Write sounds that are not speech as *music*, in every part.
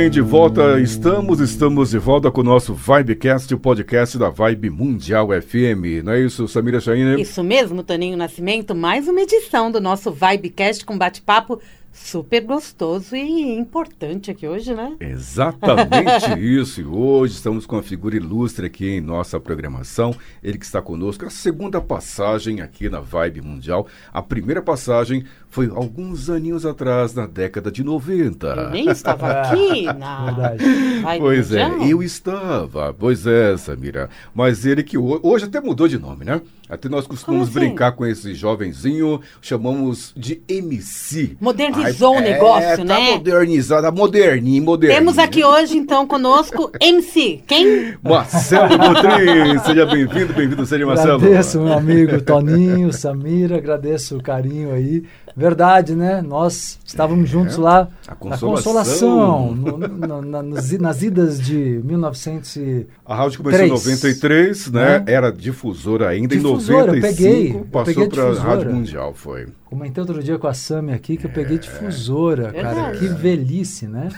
Bem, de volta estamos, estamos de volta com o nosso Vibecast, o podcast da Vibe Mundial FM. Não é isso, Samira Chaine? Isso mesmo, Toninho Nascimento, mais uma edição do nosso Vibecast com bate-papo super gostoso e importante aqui hoje, né? Exatamente *laughs* isso. E hoje estamos com uma figura ilustre aqui em nossa programação. Ele que está conosco, a segunda passagem aqui na Vibe Mundial. A primeira passagem foi alguns aninhos atrás, na década de 90. Eu nem estava aqui *laughs* na Vibe Pois é, é, eu estava. Pois é, Samira. Mas ele que hoje até mudou de nome, né? Até nós costumamos assim? brincar com esse jovenzinho, chamamos de MC. Modernizou Ai, o negócio, é, né? Tá modernizado, tá moderninho, moderninho. Temos aqui hoje, então, conosco MC. Quem? Marcelo Botrim. Seja bem-vindo, bem-vindo, seja Marcelo. Agradeço, meu amigo Toninho, Samira, agradeço o carinho aí. Verdade, né? Nós estávamos é, juntos lá na Consolação, no, no, na, nas, idas de 1900 A rádio começou em 93, né? né? Era difusora ainda difusora, em 95, eu peguei, passou para a Rádio Mundial, foi. Comentei outro dia com a Sami aqui que eu peguei é. difusora, cara. Que velhice, né?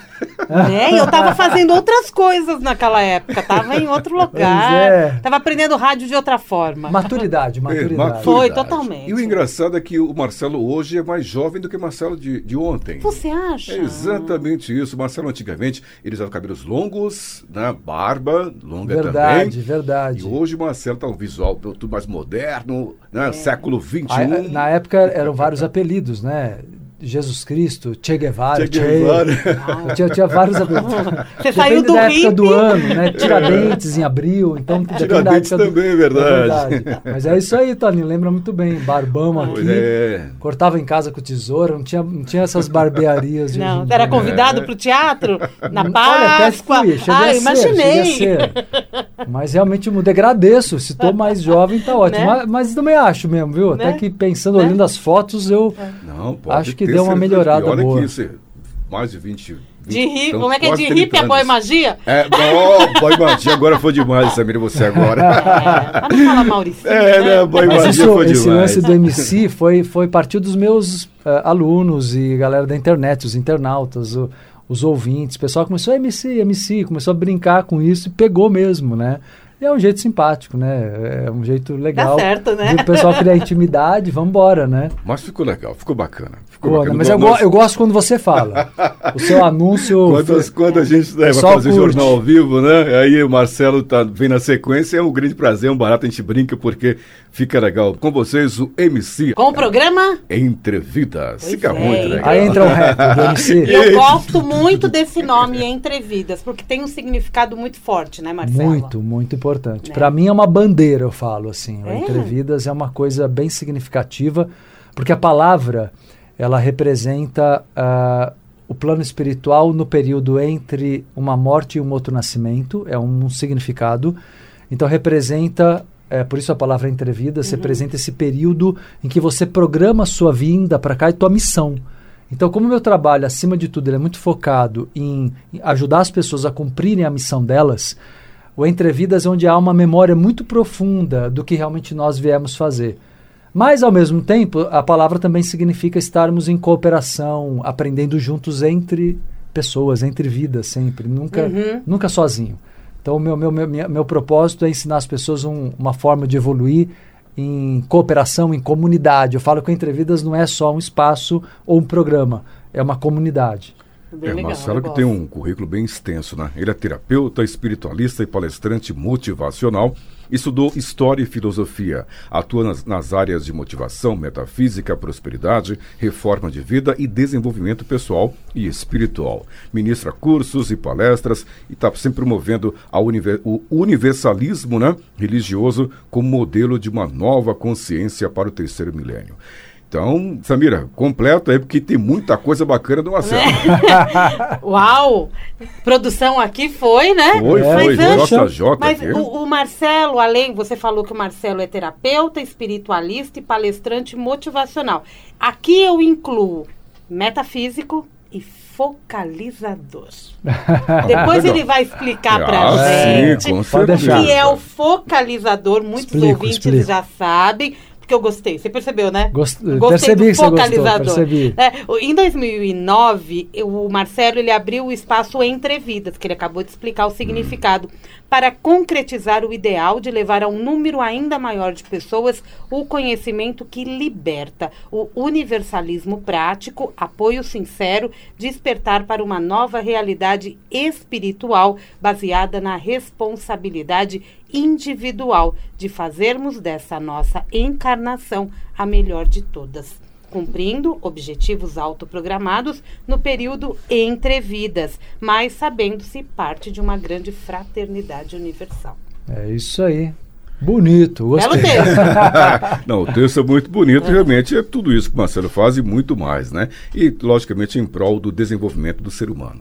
É, eu tava fazendo outras coisas naquela época. Tava em outro lugar. É. Tava aprendendo rádio de outra forma. Maturidade, maturidade. maturidade. Foi, totalmente. E o engraçado é que o Marcelo hoje é mais jovem do que o Marcelo de, de ontem. Você acha? É exatamente isso. O Marcelo, antigamente, ele usava cabelos longos, né? barba longa verdade, também. Verdade, verdade. E hoje o Marcelo tá um visual tudo mais moderno, né? É. Século XXI. Na época eram vários apelidos, né? Jesus Cristo, Che Guevara, Che Guevara. Che... tinha, tinha vários *laughs* apelidos. Você depende saiu do da época hippie. do ano, né? Tiradentes em abril, então Tiradentes também, é verdade. é verdade. Mas é isso aí, Tony, lembra muito bem. Barbão aqui, é. cortava em casa com tesoura, não tinha, não tinha essas barbearias. De não, era convidado é. para o teatro na Páscoa. Olha, até fui, ah, imaginei. Ser, Mas realmente eu mudei, agradeço, se estou mais jovem tá ótimo. Né? Mas, mas, também acho mesmo, viu? Né? Até que pensando, né? olhando as fotos, eu não, acho que deu uma melhorada olha boa. Que isso, mais de 20, 20 de hippie, então, como é que é de hippie a boy magia? É, oh, boy magia agora foi demais, Samir, você agora. *laughs* É, não fala Maurício. É, né, né boy magia isso, foi esse demais. lance do MC foi, foi partir dos meus uh, alunos e galera da internet, os internautas, o, os ouvintes. O pessoal começou a MC, MC, começou a brincar com isso e pegou mesmo, né? E é um jeito simpático, né? É um jeito legal. Tá certo, né? O pessoal criar intimidade, vamos embora, né? Mas ficou legal, ficou bacana. Ficou Pô. Mas eu, eu, gosto quando você fala. o seu anúncio. *laughs* Quando, quando a gente né, vai fazer curte. jornal ao vivo, né? Aí o Marcelo tá, vem na sequência, é um grande prazer, é um barato, a gente brinca, porque fica legal. Com vocês, o MC. Com o programa? Entrevidas. Fica é. muito legal. Aí entra o *laughs* rap do MC. Eu gosto muito desse nome, Entrevidas, porque tem um significado muito forte, né, Marcelo? Muito, muito importante importante. Né? Para mim é uma bandeira, eu falo assim. É? Entrevidas é uma coisa bem significativa, porque a palavra ela representa uh, o plano espiritual no período entre uma morte e um outro nascimento, é um, um significado. Então representa é, por isso a palavra entrevidas uhum. representa esse período em que você programa a sua vinda para cá e tua missão. Então, como meu trabalho, acima de tudo, é muito focado em, em ajudar as pessoas a cumprirem a missão delas, o Entrevidas, onde há uma memória muito profunda do que realmente nós viemos fazer. Mas, ao mesmo tempo, a palavra também significa estarmos em cooperação, aprendendo juntos entre pessoas, entre vidas, sempre, nunca, uhum. nunca sozinho. Então, o meu, meu, meu, meu propósito é ensinar as pessoas um, uma forma de evoluir em cooperação, em comunidade. Eu falo que o Entrevidas não é só um espaço ou um programa, é uma comunidade. Bem é, legal, Marcelo que tem um currículo bem extenso, né? Ele é terapeuta, espiritualista e palestrante motivacional. Estudou História e Filosofia. Atua nas, nas, áreas de motivação, metafísica, prosperidade, reforma de vida e desenvolvimento pessoal e espiritual. Ministra cursos e palestras e está sempre promovendo univer, o universalismo né, religioso como modelo de uma nova consciência para o terceiro milênio. Então, Samira, completa aí, porque tem muita coisa bacana do Marcelo. *laughs* Uau! Produção aqui foi, né? Foi, é, foi. Mas, JJ mas o, o, Marcelo, além, você falou que o Marcelo é terapeuta, espiritualista e palestrante motivacional. Aqui eu incluo metafísico e focalizador. *laughs* Depois ele vai explicar para ah, gente o que é o focalizador. Muitos explico, ouvintes explico. já sabem que eu gostei. Você percebeu, né? Gost... Gostei percebi do focalizador. Gostou, percebi. É, em 2009, o Marcelo ele abriu o espaço Entre Vidas, que ele acabou de explicar o significado, hum. para concretizar o ideal de levar a um número ainda maior de pessoas o conhecimento que liberta, o universalismo prático, apoio sincero, despertar para uma nova realidade espiritual baseada na responsabilidade individual de fazermos dessa nossa encarnação a melhor de todas, cumprindo objetivos autoprogramados no período entre vidas, mas sabendo-se parte de uma grande fraternidade universal. É isso aí. Bonito, gostei. *laughs* Não, o texto é muito bonito, é. realmente é tudo isso que o Marcelo faz e muito mais, né? E, logicamente, em prol do desenvolvimento do ser humano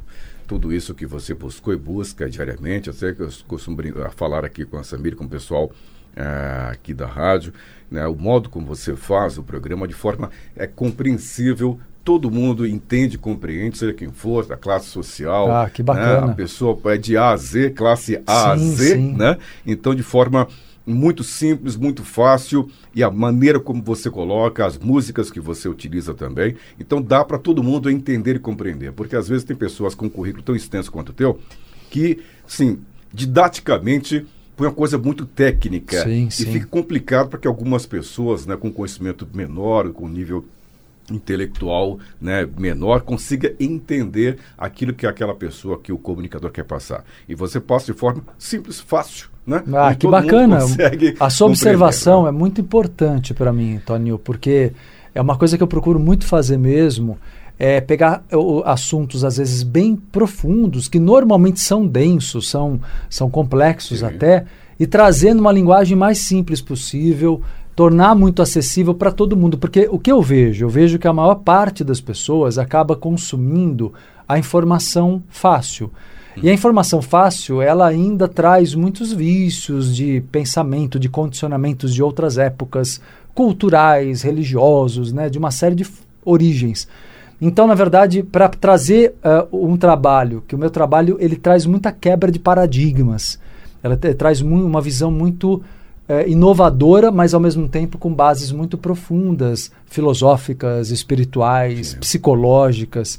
tudo isso que você buscou e busca diariamente. Eu sei que eu costumo falar aqui com a Samir, com o pessoal é, aqui da rádio, né, o modo como você faz o programa de forma é compreensível. Todo mundo entende, compreende, seja quem for, da classe social. Ah, que bacana. Né, a pessoa é de A a Z, classe A sim, a Z, sim. né? Então, de forma muito simples, muito fácil e a maneira como você coloca, as músicas que você utiliza também. Então dá para todo mundo entender e compreender, porque às vezes tem pessoas com um currículo tão extenso quanto o teu que, sim, didaticamente põe uma coisa muito técnica sim, e sim. fica complicado para que algumas pessoas, né, com conhecimento menor, com nível intelectual né, menor consiga entender aquilo que aquela pessoa, que o comunicador quer passar. E você passa de forma simples, fácil. Né? Ah, que bacana. A sua observação né? é muito importante para mim, Toninho, porque é uma coisa que eu procuro muito fazer mesmo. É pegar assuntos, às vezes, bem profundos, que normalmente são densos, são, são complexos Sim. até, e trazer numa linguagem mais simples possível, tornar muito acessível para todo mundo. Porque o que eu vejo? Eu vejo que a maior parte das pessoas acaba consumindo a informação fácil. E a informação fácil, ela ainda traz muitos vícios de pensamento, de condicionamentos de outras épocas, culturais, religiosos, né, de uma série de origens. Então, na verdade, para trazer uh, um trabalho, que o meu trabalho ele traz muita quebra de paradigmas, ela traz uma visão muito é, inovadora, mas ao mesmo tempo com bases muito profundas, filosóficas, espirituais, Sim. psicológicas.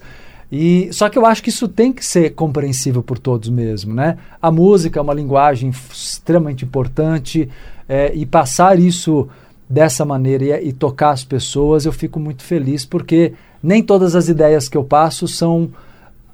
E só que eu acho que isso tem que ser compreensível por todos mesmo, né? A música é uma linguagem extremamente importante é, e passar isso dessa maneira e, e, tocar as pessoas, eu fico muito feliz porque nem todas as ideias que eu passo são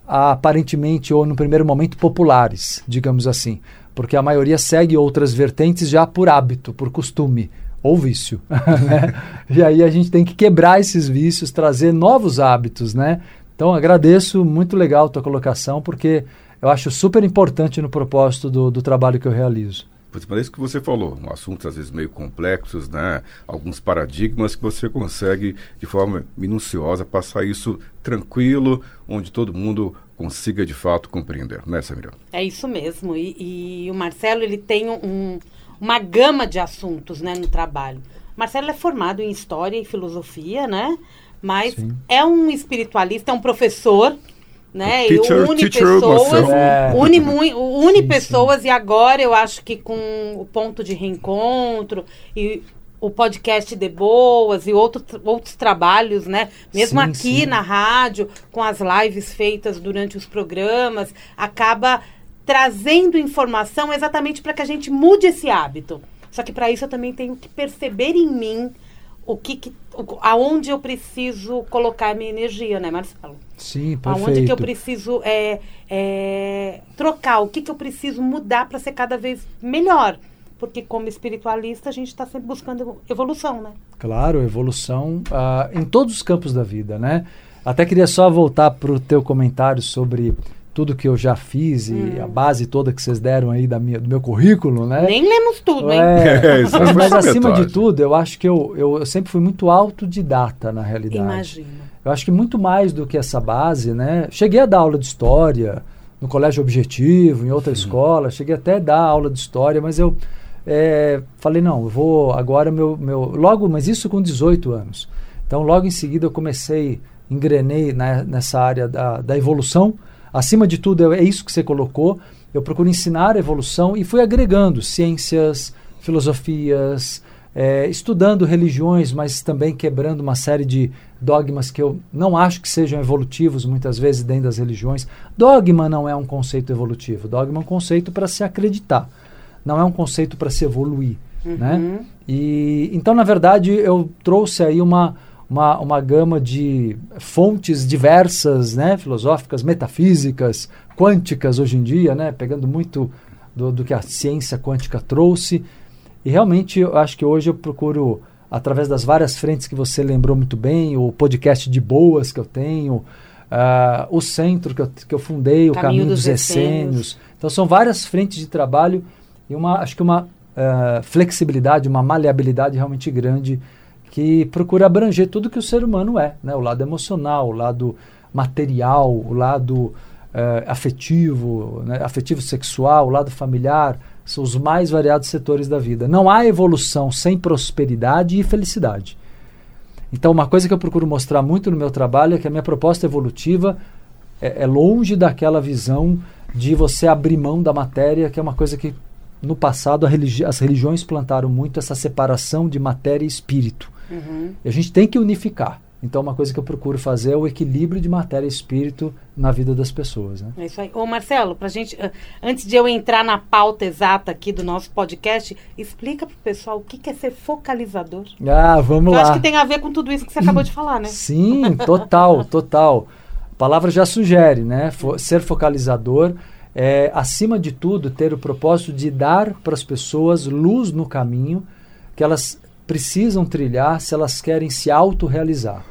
aparentemente ou no primeiro momento populares, digamos assim porque a maioria segue outras vertentes já por hábito, por costume ou vício. *laughs* Né? e aí a gente tem que quebrar esses vícios, trazer novos hábitos, né? Então agradeço, muito legal a tua colocação, porque eu acho super importante no propósito do, do trabalho que eu realizo. Mas é isso que você falou, um assuntos às vezes meio complexos, né? alguns paradigmas que você consegue de forma minuciosa passar isso tranquilo, onde todo mundo consiga de fato compreender, né, Samira? É isso mesmo. E, e o Marcelo ele tem um, uma gama de assuntos, né, no trabalho. O Marcelo é formado em história e filosofia, né? Mas Sim. é um espiritualista, é um professor, né? Teacher, e une teacher, pessoas, é. une, *laughs* une sim, pessoas sim. e agora eu acho que com o ponto de reencontro e o podcast de boas e outro, outros trabalhos, né? Mesmo sim, aqui sim. na rádio, com as lives feitas durante os programas, acaba trazendo informação exatamente para que a gente mude esse hábito. Só que para isso eu também tenho que perceber em mim o que, que aonde eu preciso colocar minha energia, né, Marcelo? Sim, perfeito. Aonde que eu preciso é, é, trocar, o que, que eu preciso mudar para ser cada vez melhor porque como espiritualista a gente está sempre buscando evolução, né? Claro, evolução uh, em todos os campos da vida, né? Até queria só voltar para o teu comentário sobre tudo que eu já fiz e hum. a base toda que vocês deram aí da minha, do meu currículo, né? Nem lemos tudo, hein? É, *laughs* mas, mas acima de tudo, eu acho que eu, eu, eu, sempre fui muito autodidata, na realidade. Imagina. Eu acho que muito mais do que essa base, né? Cheguei a dar aula de história no Colégio Objetivo, em outra escola, cheguei até a dar aula de história, mas eu é, falei, não, eu vou agora meu, meu... Logo, mas isso com 18 anos. Então, logo em seguida, eu comecei, engrenei né, nessa área da, da evolução, Acima de tudo, é isso que você colocou. Eu procuro ensinar a evolução e fui agregando ciências, filosofias, é, estudando religiões, mas também quebrando uma série de dogmas que eu não acho que sejam evolutivos muitas vezes dentro das religiões. Dogma não é um conceito evolutivo. Dogma é um conceito para se acreditar. Não é um conceito para se evoluir. Né? Uhum. Né? E, então, na verdade, eu trouxe aí uma uma, uma gama de fontes diversas, né, filosóficas, metafísicas, quânticas hoje em dia, né, pegando muito do, do que a ciência quântica trouxe. E realmente eu acho que hoje eu procuro, através das várias frentes que você lembrou muito bem, o podcast de boas que eu tenho, uh, o centro que eu, que eu fundei, o Caminho, dos, dos Essênios. Então são várias frentes de trabalho e uma, acho que uma uh, flexibilidade, uma maleabilidade realmente grande que procura abranger tudo que o ser humano é, né? o lado emocional, o lado material, o lado eh, afetivo, né? afetivo sexual, o lado familiar, são os mais variados setores da vida. Não há evolução sem prosperidade e felicidade. Então, uma coisa que eu procuro mostrar muito no meu trabalho é que a minha proposta evolutiva é, é longe daquela visão de você abrir mão da matéria, que é uma coisa que no passado religi as religiões plantaram muito essa separação de matéria e espírito. Uhum. E a gente tem que unificar. Então, uma coisa que eu procuro fazer é o equilíbrio de matéria e espírito na vida das pessoas. Né? É isso aí. Ô, Marcelo, pra gente, antes de eu entrar na pauta exata aqui do nosso podcast, explica pro pessoal o que, que é ser focalizador. Ah, vamos eu lá. Eu acho que tem a ver com tudo isso que você acabou de falar, né? Sim, total, *laughs* total. A palavra já sugere, né? Fo ser focalizador é, acima de tudo, ter o propósito de dar para as pessoas luz no caminho que elas precisam trilhar se elas querem se autorrealizar.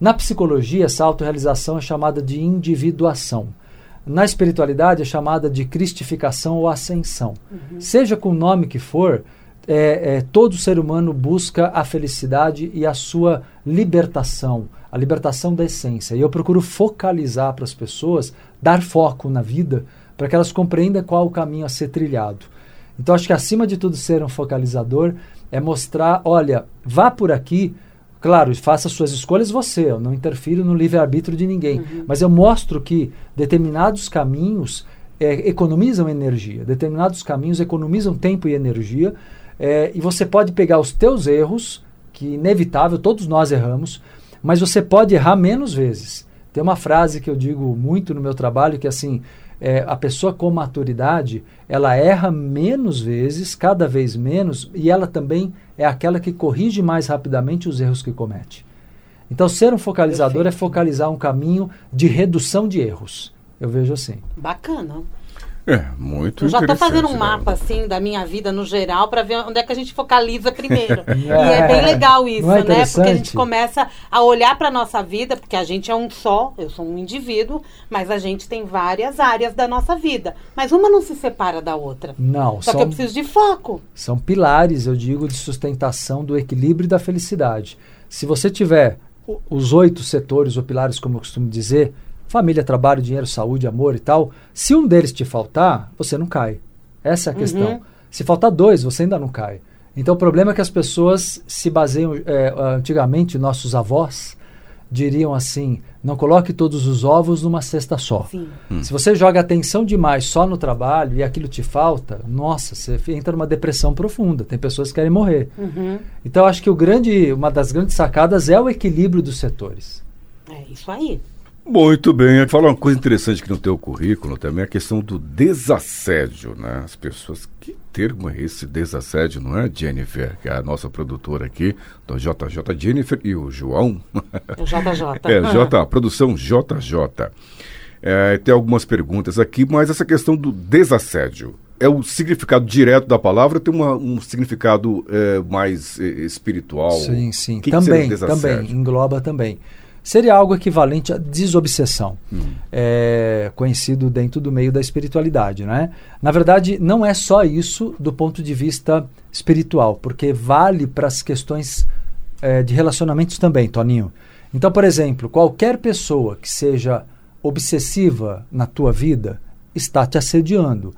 Na psicologia, essa autorrealização é chamada de individuação. Na espiritualidade, é chamada de cristificação ou ascensão. Uhum. Seja com o nome que for, é, é, todo ser humano busca a felicidade e a sua libertação, a libertação da essência. E eu procuro focalizar para as pessoas, dar foco na vida, para que elas compreendam qual o caminho a ser trilhado. Então, acho que acima de tudo, ser um focalizador é mostrar, olha, vá por aqui, claro, faça suas escolhas você, eu não interfiro no livre-arbítrio de ninguém, uhum. mas eu mostro que determinados caminhos é, economizam energia, determinados caminhos economizam tempo e energia, é, e você pode pegar os teus erros, que inevitável, todos nós erramos, mas você pode errar menos vezes. Tem uma frase que eu digo muito no meu trabalho que é assim, é, a pessoa com maturidade, ela erra menos vezes, cada vez menos, e ela também é aquela que corrige mais rapidamente os erros que comete. Então, ser um focalizador é Perfeito. é focalizar um caminho de redução de erros. Eu vejo assim. Bacana. É, muito Eu já estou fazendo um né? mapa, assim, da minha vida no geral, para ver onde é que a gente focaliza primeiro. é. *laughs* E é bem legal isso, é né? Porque a gente começa a olhar para nossa vida, porque a gente é um só, eu sou um indivíduo, mas a gente tem várias áreas da nossa vida. Mas uma não se separa da outra. Não. Só são, que eu preciso de foco. São pilares, eu digo, de sustentação do equilíbrio e da felicidade. Se você tiver os oito setores ou pilares, como eu costumo dizer, família, trabalho, dinheiro, saúde, amor e tal. Se um deles te faltar, você não cai. Essa é a uhum. questão. Se faltar dois, você ainda não cai. Então o problema é que as pessoas se baseiam. É, antigamente, nossos avós diriam assim: não coloque todos os ovos numa cesta só. Hum. Se você joga atenção demais só no trabalho e aquilo te falta, nossa, você entra numa depressão profunda. Tem pessoas que querem morrer. Uhum. Então acho que o grande, uma das grandes sacadas é o equilíbrio dos setores. É isso aí. Muito bem. Fala uma coisa interessante que no teu currículo também, a questão do desassédio, né? As pessoas, que termo é esse desassédio, não é, Jennifer? Que é a nossa produtora aqui, do JJ Jennifer e o João. É JJ. *laughs* é, J, produção JJ. É, tem algumas perguntas aqui, mas essa questão do desassédio, é o significado direto da palavra ou tem uma, um significado é, mais é, espiritual? Sim, sim. Que também, que também, engloba também. Seria algo equivalente a desobsessão, hum. é, conhecido dentro do meio da espiritualidade. Né? Na verdade, não é só isso do ponto de vista espiritual, porque vale para as questões é, de relacionamentos também, Toninho. Então, por exemplo, qualquer pessoa que seja obsessiva na tua vida está te assediando,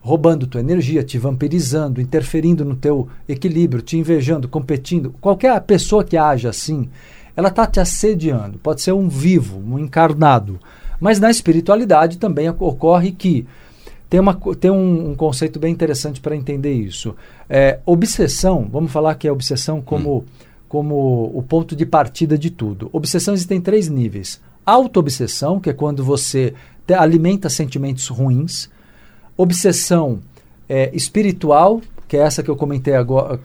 roubando tua energia, te vampirizando, interferindo no teu equilíbrio, te invejando, competindo. Qualquer pessoa que haja assim, ela está te assediando. Pode ser um vivo, um encarnado. Mas na espiritualidade também ocorre que tem, uma, tem um, um conceito bem interessante para entender isso. É, obsessão, vamos falar que é obsessão como, hum. como o ponto de partida de tudo. Obsessão existem três níveis. Auto-obsessão, que é quando você te, alimenta sentimentos ruins. Obsessão é, espiritual, que é essa que eu comentei agora,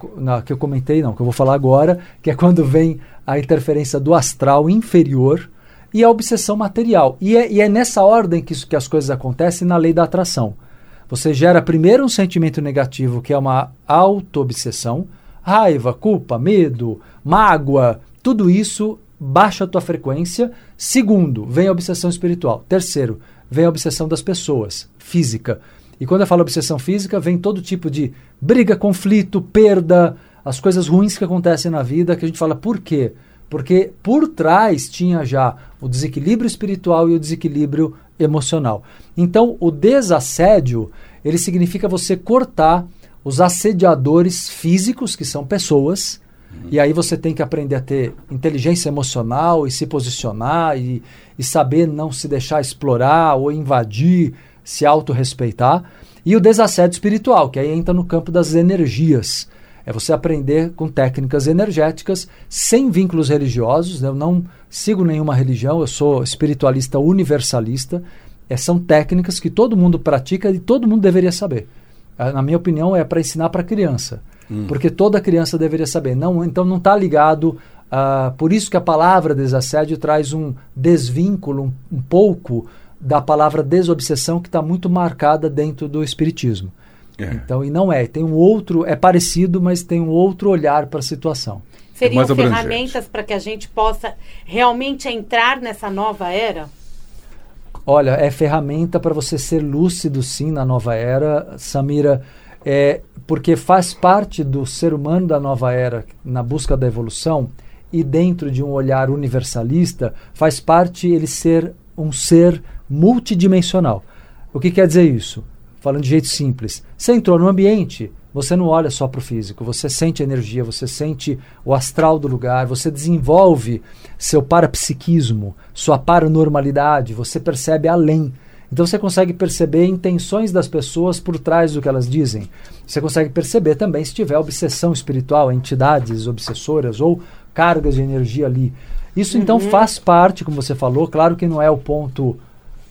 que eu comentei, não, que eu vou falar agora, que é quando vem a interferência do astral inferior e a obsessão material. E é, e é nessa ordem que, isso, que as coisas acontecem na lei da atração. Você gera primeiro um sentimento negativo, que é uma auto-obsessão, raiva, culpa, medo, mágoa, tudo isso baixa a tua frequência. Segundo, vem a obsessão espiritual. Terceiro, vem a obsessão das pessoas, física. E quando eu falo obsessão física, vem todo tipo de briga, conflito, perda, as coisas ruins que acontecem na vida, que a gente fala por quê? Porque por trás tinha já o desequilíbrio espiritual e o desequilíbrio emocional. Então, o desassédio, ele significa você cortar os assediadores físicos, que são pessoas, uhum. e aí você tem que aprender a ter inteligência emocional e se posicionar e, e saber não se deixar explorar ou invadir, se autorrespeitar. E o desassédio espiritual, que aí entra no campo das energias. É você aprender com técnicas energéticas sem vínculos religiosos. Né? Eu não sigo nenhuma religião, eu sou espiritualista universalista. É, são técnicas que todo mundo pratica e todo mundo deveria saber. Na minha opinião, é para ensinar para criança. Hum. Porque toda criança deveria saber. Não, então não está ligado. Uh, por isso que a palavra desassédio traz um desvínculo um, um pouco da palavra desobsessão que está muito marcada dentro do espiritismo. É. Então, e não é. Tem um outro, é parecido, mas tem um outro olhar para a situação. Seriam é ferramentas para que a gente possa realmente entrar nessa nova era? Olha, é ferramenta para você ser lúcido, sim, na nova era, Samira. É, porque faz parte do ser humano da nova era, na busca da evolução, e dentro de um olhar universalista, faz parte ele ser um ser multidimensional. O que quer dizer isso? falando de jeito simples. Você entrou no ambiente, você não olha só para o físico, você sente a energia, você sente o astral do lugar, você desenvolve seu parapsiquismo, sua paranormalidade, você percebe além. Então você consegue perceber intenções das pessoas por trás do que elas dizem. Você consegue perceber também se tiver obsessão espiritual, entidades obsessoras ou cargas de energia ali. Isso então uhum. faz parte, como você falou, claro que não é o ponto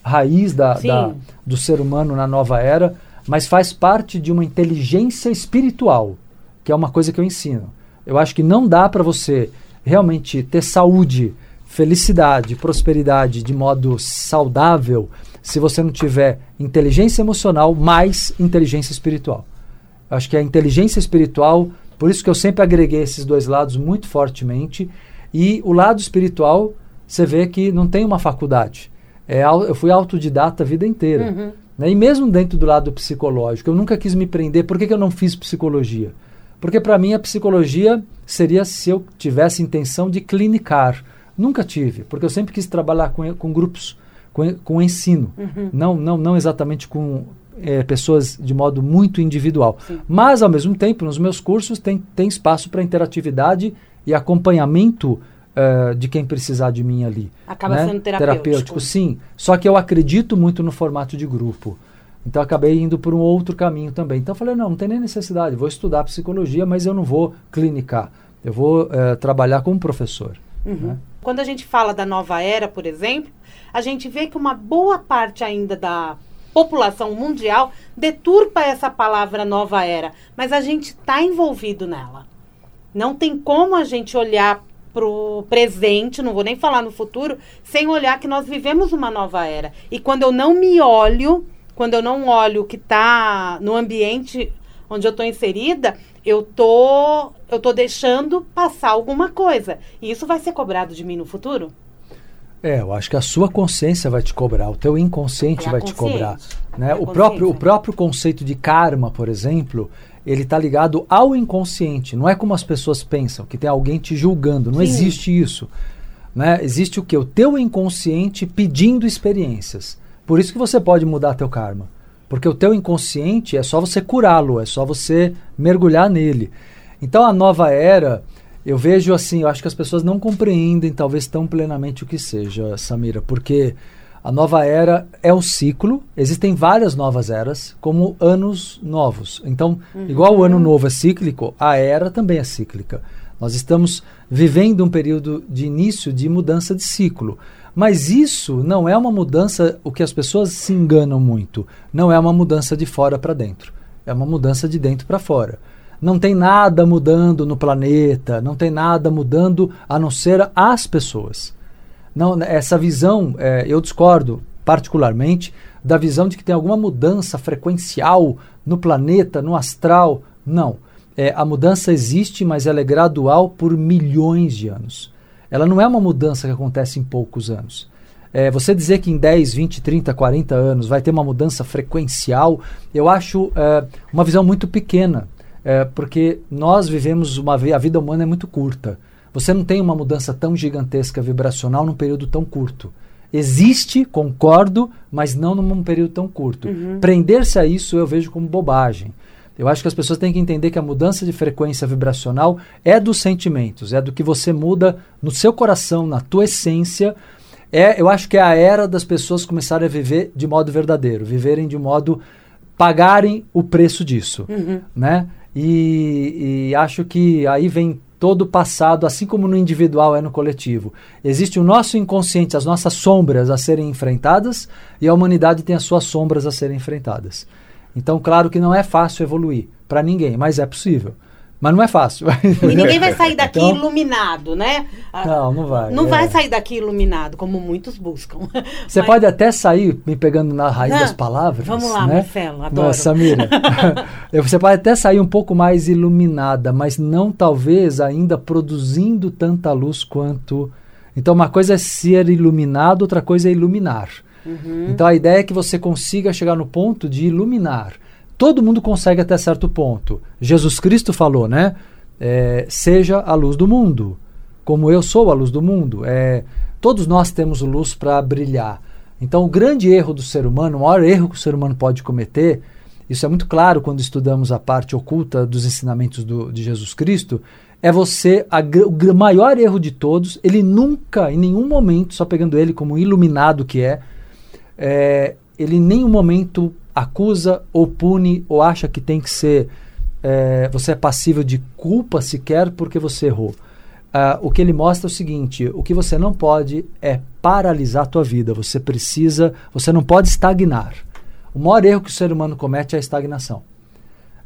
raiz da, da, do ser humano na nova era, mas faz parte de uma inteligência espiritual, que é uma coisa que eu ensino. Eu acho que não dá para você realmente ter saúde, felicidade, prosperidade de modo saudável se você não tiver inteligência emocional mais inteligência espiritual. Eu acho que a inteligência espiritual, por isso que eu sempre agreguei esses dois lados muito fortemente, e o lado espiritual, você vê que não tem uma faculdade é, eu fui autodidata a vida inteira. Uhum. Né? E mesmo dentro do lado psicológico, eu nunca quis me prender. Por que, que eu não fiz psicologia? Porque para mim a psicologia seria se eu tivesse intenção de clinicar. Nunca tive, porque eu sempre quis trabalhar com, com grupos, com, com ensino. Uhum. Não, não, não exatamente com é, pessoas de modo muito individual. Sim. Mas, ao mesmo tempo, nos meus cursos tem, tem espaço para interatividade e acompanhamento uh, de quem precisar de mim ali. Acaba né? sendo terapêutico. terapêutico. Sim, só que eu acredito muito no formato de grupo. Então acabei indo por um outro caminho também. Então falei, não, não tem nem necessidade, vou estudar psicologia, mas eu não vou clinicar. Eu vou uh, trabalhar como professor. Uhum. Né? Quando a gente fala da nova era, por exemplo, a gente vê que uma boa parte ainda da população mundial deturpa essa palavra nova era, mas a gente está envolvido nela. Não tem como a gente olhar pro presente, não vou nem falar no futuro, sem olhar que nós vivemos uma nova era. E quando eu não me olho, quando eu não olho o que está no ambiente onde eu estou inserida, eu tô, eu tô deixando passar alguma coisa. E isso vai ser cobrado de mim no futuro? É, eu acho que a sua consciência vai te cobrar, o teu inconsciente é vai te cobrar. Né? É o, próprio, o próprio conceito de karma, por exemplo, ele está ligado ao inconsciente. Não é como as pessoas pensam, que tem alguém te julgando. Não Sim. existe isso. Né? Existe o que? O teu inconsciente pedindo experiências. Por isso que você pode mudar teu karma. Porque o teu inconsciente é só você curá-lo, é só você mergulhar nele. Então a nova era, eu vejo assim, eu acho que as pessoas não compreendem talvez tão plenamente o que seja, Samira, porque a nova era é um ciclo, existem várias novas eras, como anos novos. Então, uhum. igual o ano novo é cíclico, a era também é cíclica. Nós estamos vivendo um período de início de mudança de ciclo. Mas isso não é uma mudança, o que as pessoas se enganam muito, não é uma mudança de fora para dentro. É uma mudança de dentro para fora. Não tem nada mudando no planeta, não tem nada mudando a não ser as pessoas. Não, essa visão, é, eu discordo particularmente da visão de que tem alguma mudança frequencial no planeta, no astral. Não. É, a mudança existe, mas ela é gradual por milhões de anos. Ela não é uma mudança que acontece em poucos anos. É, você dizer que em 10, 20, 30, 40 anos vai ter uma mudança frequencial, eu acho é, uma visão muito pequena, é, porque nós vivemos uma a vida humana é muito curta. Você não tem uma mudança tão gigantesca vibracional num período tão curto. Existe, concordo, mas não num período tão curto. Uhum. Prender-se a isso eu vejo como bobagem. Eu acho que as pessoas têm que entender que a mudança de frequência vibracional é dos sentimentos, é do que você muda no seu coração, na tua essência. É, eu acho que é a era das pessoas começarem a viver de modo verdadeiro, viverem de modo pagarem o preço disso, uhum. né? E, e acho que aí vem todo o passado, assim como no individual é no coletivo. Existe o nosso inconsciente, as nossas sombras a serem enfrentadas, e a humanidade tem as suas sombras a serem enfrentadas. Então, claro que não é fácil evoluir para ninguém, mas é possível. Mas não é fácil. *laughs* E ninguém vai sair daqui então, iluminado, né? Não, não vai. Não é. vai sair daqui iluminado, como muitos buscam. *laughs* Você Mas... pode até sair, me pegando na raiz não, das palavras. Vamos lá, né? Marcelo, adoro. Não, Samira. *laughs* você pode até sair um pouco mais iluminada, mas não talvez ainda produzindo tanta luz quanto. Então, uma coisa é ser iluminado, outra coisa é iluminar. Uhum. Então a ideia é que você consiga chegar no ponto de iluminar. Todo mundo consegue até certo ponto. Jesus Cristo falou, né? É, seja a luz do mundo, como eu sou a luz do mundo. É, todos nós temos luz para brilhar. Então, o grande erro do ser humano, o maior erro que o ser humano pode cometer, isso é muito claro quando estudamos a parte oculta dos ensinamentos do, de Jesus Cristo, é você, a, o maior erro de todos, ele nunca, em nenhum momento, só pegando ele como iluminado que é, é, ele em nenhum momento acusa ou pune ou acha que tem que ser é, você é passível de culpa sequer porque você errou. Uh, o que ele mostra é o seguinte: o que você não pode é paralisar a tua vida. Você precisa, você não pode estagnar. O maior erro que o ser humano comete é a estagnação.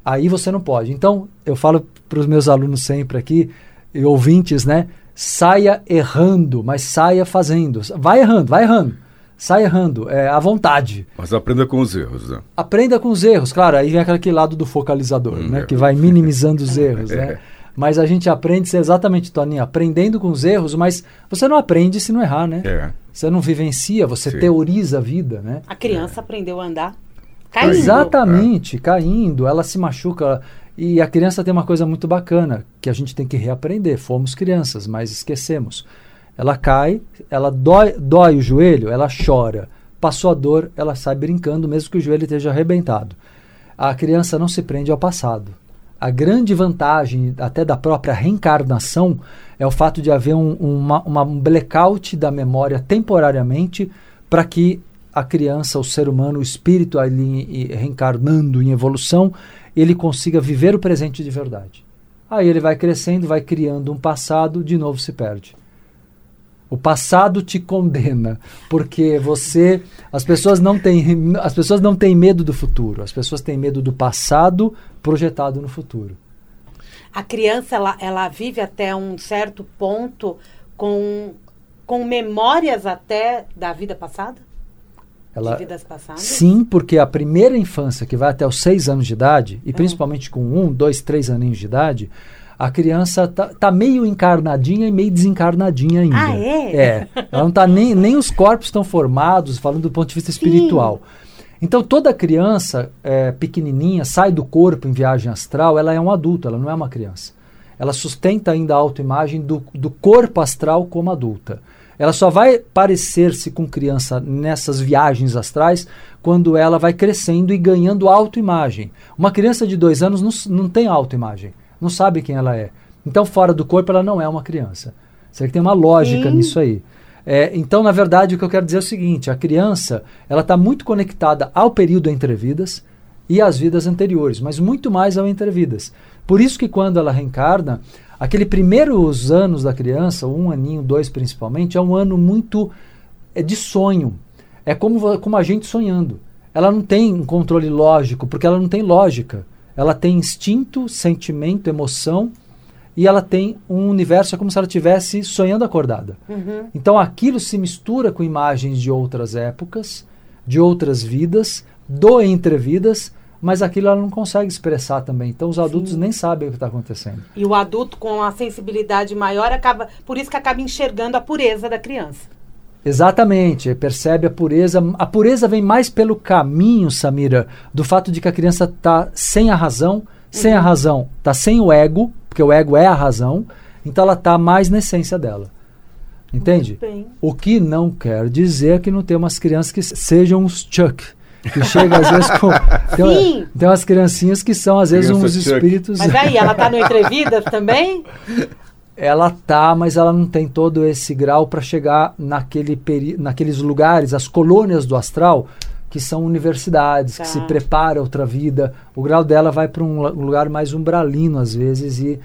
Aí você não pode. Então, eu falo para os meus alunos sempre aqui, e ouvintes, né? Saia errando, mas saia fazendo. Vai errando, vai errando sai errando, é, à vontade. Mas aprenda com os erros, né? Aprenda com os erros, claro, aí vem aquele lado do focalizador, hum, né? É. Que vai minimizando os *laughs* erros, né? É. Mas a gente aprende exatamente, Toninho, aprendendo com os erros, mas você não aprende se não errar, né? É. Você não vivencia, você Sim. teoriza a vida, né? A criança aprendeu a andar caindo. Exatamente, caindo, ela se machuca. E a criança tem uma coisa muito bacana, que a gente tem que reaprender. Fomos crianças, mas esquecemos ela cai, ela dói, dói o joelho, ela chora. Passou a dor, ela sai brincando, mesmo que o joelho esteja arrebentado. A criança não se prende ao passado. A grande vantagem, até da própria reencarnação, é o fato de haver um, uma, uma, um blackout da memória temporariamente para que a criança, o ser humano, o espírito ali reencarnando em evolução, ele consiga viver o presente de verdade. Aí ele vai crescendo, vai criando um passado, de novo se perde. O passado te condena, porque você, as pessoas não têm, as pessoas não têm medo do futuro, as pessoas têm medo do passado projetado no futuro. A criança ela, ela vive até um certo ponto com com memórias até da vida passada? Ela, de vidas passadas? Sim, porque a primeira infância, que vai até os seis anos de idade, e ah. principalmente com um, dois, três aninhos de idade, a criança tá, tá, meio encarnadinha e meio desencarnadinha ainda. Ah, é? É. Ela não tá nem, nem os corpos estão formados, falando do ponto de vista espiritual. Sim. Então, toda criança é, pequenininha sai do corpo em viagem astral, ela é um adulto, ela não é uma criança. Ela sustenta ainda a autoimagem do, do corpo astral como adulta. Ela só vai parecer-se com criança nessas viagens astrais quando ela vai crescendo e ganhando autoimagem. Uma criança de dois anos não, não tem autoimagem, não sabe quem ela é. Então, fora do corpo, ela não é uma criança. Você que tem uma lógica Sim. nisso aí. É, então, na verdade, o que eu quero dizer é o seguinte: a criança ela está muito conectada ao período entre vidas e às vidas anteriores, mas muito mais ao entre vidas. Por isso que quando ela reencarna, Aquele primeiros anos da criança, um aninho, dois principalmente, é um ano muito é de sonho. É como, como a gente sonhando. Ela não tem um controle lógico, porque ela não tem lógica. Ela tem instinto, sentimento, emoção, e ela tem um universo, é como se ela estivesse sonhando acordada. Uhum. Então aquilo se mistura com imagens de outras épocas, de outras vidas, do entre vidas, mas aquilo ela não consegue expressar também. Então os adultos Sim. nem sabem o que está acontecendo. E o adulto com a sensibilidade maior acaba, por isso que acaba enxergando a pureza da criança. Exatamente, percebe a pureza. A pureza vem mais pelo caminho, Samira, do fato de que a criança está sem a razão, sem uhum. a razão, está sem o ego, porque o ego é a razão, então ela está mais na essência dela. Entende? O que não quer dizer que não tem umas crianças que sejam os Chuck, que chega às vezes com. *laughs* Tem, tem umas criancinhas que são, às vezes, Criança uns Chuck. espíritos. Mas aí, ela tá no *laughs* Entrevidas também? Ela tá, mas ela não tem todo esse grau para chegar naquele peri naqueles lugares, as colônias do astral, que são universidades, tá. que se tá. prepara outra vida. O grau dela vai para um lugar mais umbralino, às vezes, e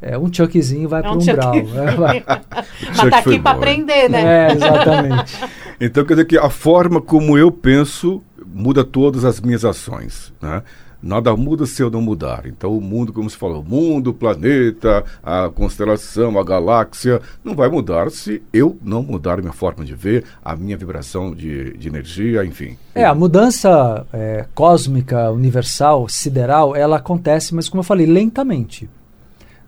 é, um chuckzinho vai é para um umbral. É, *laughs* Mas tá aqui para aprender, né? É, exatamente. então, quer dizer que a forma como eu penso muda todas as minhas ações, né? Nada muda se eu não mudar. Então, o mundo, como se falou, o mundo, o planeta, a constelação, a galáxia, não vai mudar se eu não mudar a minha forma de ver, a minha vibração de, de energia, enfim. É, a mudança é, cósmica, universal, sideral, ela acontece, mas como eu falei, lentamente.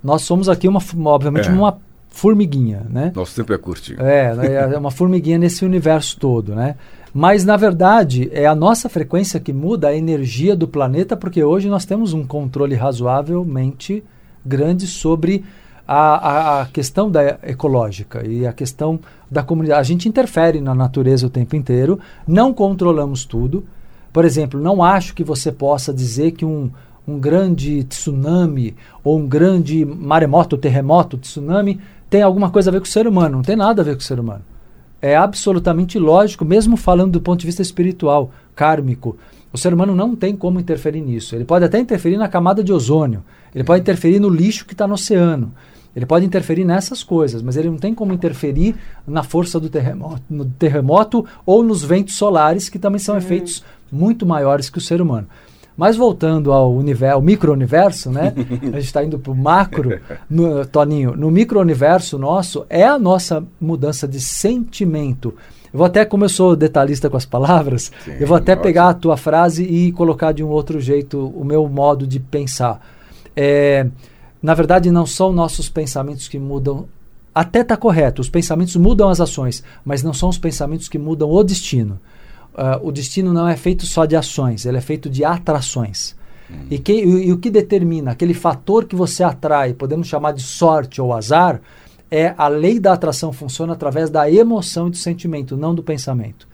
Nós somos aqui, uma, obviamente, é. uma formiguinha, né? Nosso tempo é curtinho. É, né, é uma formiguinha nesse universo todo, né? Mas, na verdade, é a nossa frequência que muda a energia do planeta, porque hoje nós temos um controle razoavelmente grande sobre a, a, a, questão da ecológica e a questão da comunidade. A gente interfere na natureza o tempo inteiro, não controlamos tudo. Por exemplo, não acho que você possa dizer que um, um grande tsunami ou um grande maremoto, terremoto, tsunami tem alguma coisa a ver com o ser humano. Não tem nada a ver com o ser humano é absolutamente lógico, mesmo falando do ponto de vista espiritual, kármico. O ser humano não tem como interferir nisso. Ele pode até interferir na camada de ozônio, ele pode interferir no lixo que está no oceano, ele pode interferir nessas coisas, mas ele não tem como interferir na força do terremoto, no terremoto ou nos ventos solares, que também são uhum. efeitos muito maiores que o ser humano. Mas voltando ao, universo, ao micro-universo, né? *laughs* a gente está indo para o macro, no, Toninho. No micro-universo nosso, é a nossa mudança de sentimento. Eu vou até, como eu sou detalhista com as palavras, Sim, eu vou até ótimo. pegar a tua frase e colocar de um outro jeito o meu modo de pensar. É, na verdade, não são nossos pensamentos que mudam. Até está correto, os pensamentos mudam as ações, mas não são os pensamentos que mudam o destino uh, o destino não é feito só de ações, ele é feito de atrações. Hum. E, que, e, e o que determina aquele fator que você atrai, podemos chamar de sorte ou azar, é a lei da atração funciona através da emoção e do sentimento, não do pensamento.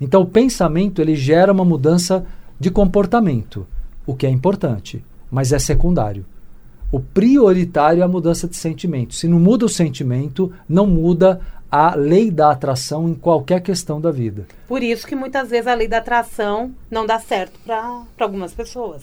Então o pensamento ele gera uma mudança de comportamento, o que é importante, mas é secundário. O prioritário é a mudança de sentimento. Se não muda o sentimento, não muda a lei da atração em qualquer questão da vida. Por isso que muitas vezes a lei da atração não dá certo para algumas pessoas.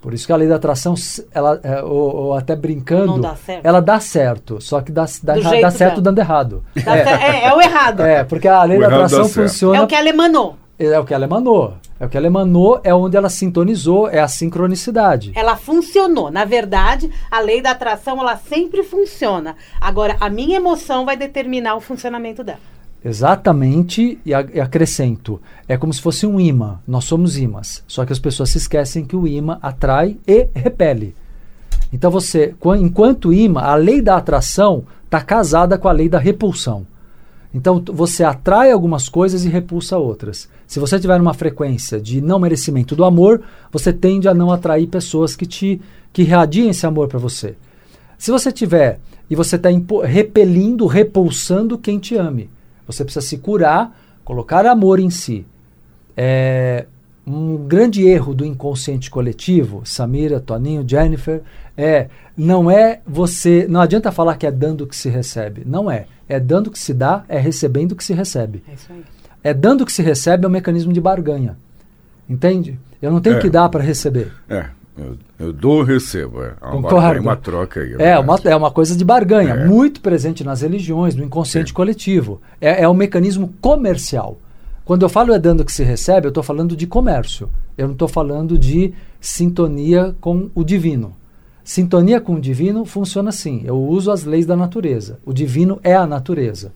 Por isso que a lei da atração, ela, é, ou, ou, até brincando, dá ela dá certo, só que dá, dá, dá certo dando errado. É. é. é. o errado. É, porque a lei o da atração funciona. É o que ela emanou. É o que ela emanou. É o que ela emanou, é onde ela sintonizou, é a sincronicidade. Ela funcionou. Na verdade, a lei da atração, ela sempre funciona. Agora, a minha emoção vai determinar o funcionamento dela. Exatamente, e, acrescento. É como se fosse um imã. Nós somos imãs. Só que as pessoas se esquecem que o imã atrai e repele. Então você, enquanto imã, a lei da atração está casada com a lei da repulsão. Então você atrai algumas coisas e repulsa outras. Se você tiver uma frequência de não merecimento do amor, você tende a não atrair pessoas que te que irradiem esse amor para você. Se você tiver e você está repelindo, repulsando quem te ame, você precisa se curar, colocar amor em si. É, um grande erro do inconsciente coletivo, Samira, Toninho, Jennifer, é não é você, não adianta falar que é dando que se recebe, não é. É dando que se dá, é recebendo que se recebe. É isso aí. É dando que se recebe é um mecanismo de barganha. Entende? Eu não tenho é, que dar para receber. É. Eu, eu dou recebo. É uma, barganha, uma troca aí. É, uma, é uma coisa de barganha, é. muito presente nas religiões, no inconsciente Sim. coletivo. É, é um mecanismo comercial. Quando eu falo é dando que se recebe, eu estou falando de comércio. Eu não estou falando de sintonia com o divino. Sintonia com o divino funciona assim. Eu uso as leis da natureza. O divino é a natureza.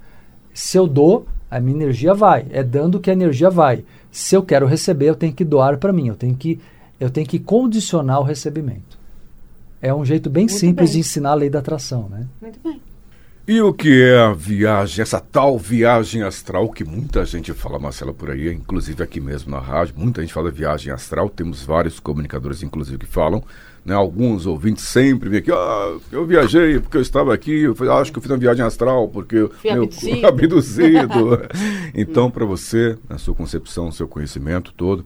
Se eu dou, a minha energia vai. É dando que a energia vai. Se eu quero receber, eu tenho que doar para mim. Eu tenho que, eu tenho que condicionar o recebimento. É um jeito bem Muito simples bem. de ensinar a lei da atração, né? Muito bem. E o que é a viagem, essa tal viagem astral que muita gente fala, Marcela, por aí, inclusive aqui mesmo na rádio, muita gente fala viagem astral, temos vários comunicadores, inclusive, que falam. Né, alguns ouvintes sempre vêm aqui, ah, eu viajei porque eu estava aqui, eu acho que eu fiz uma viagem astral porque eu fui abduzido. *laughs* abduzido. *laughs* então, para você, na sua concepção, seu conhecimento todo,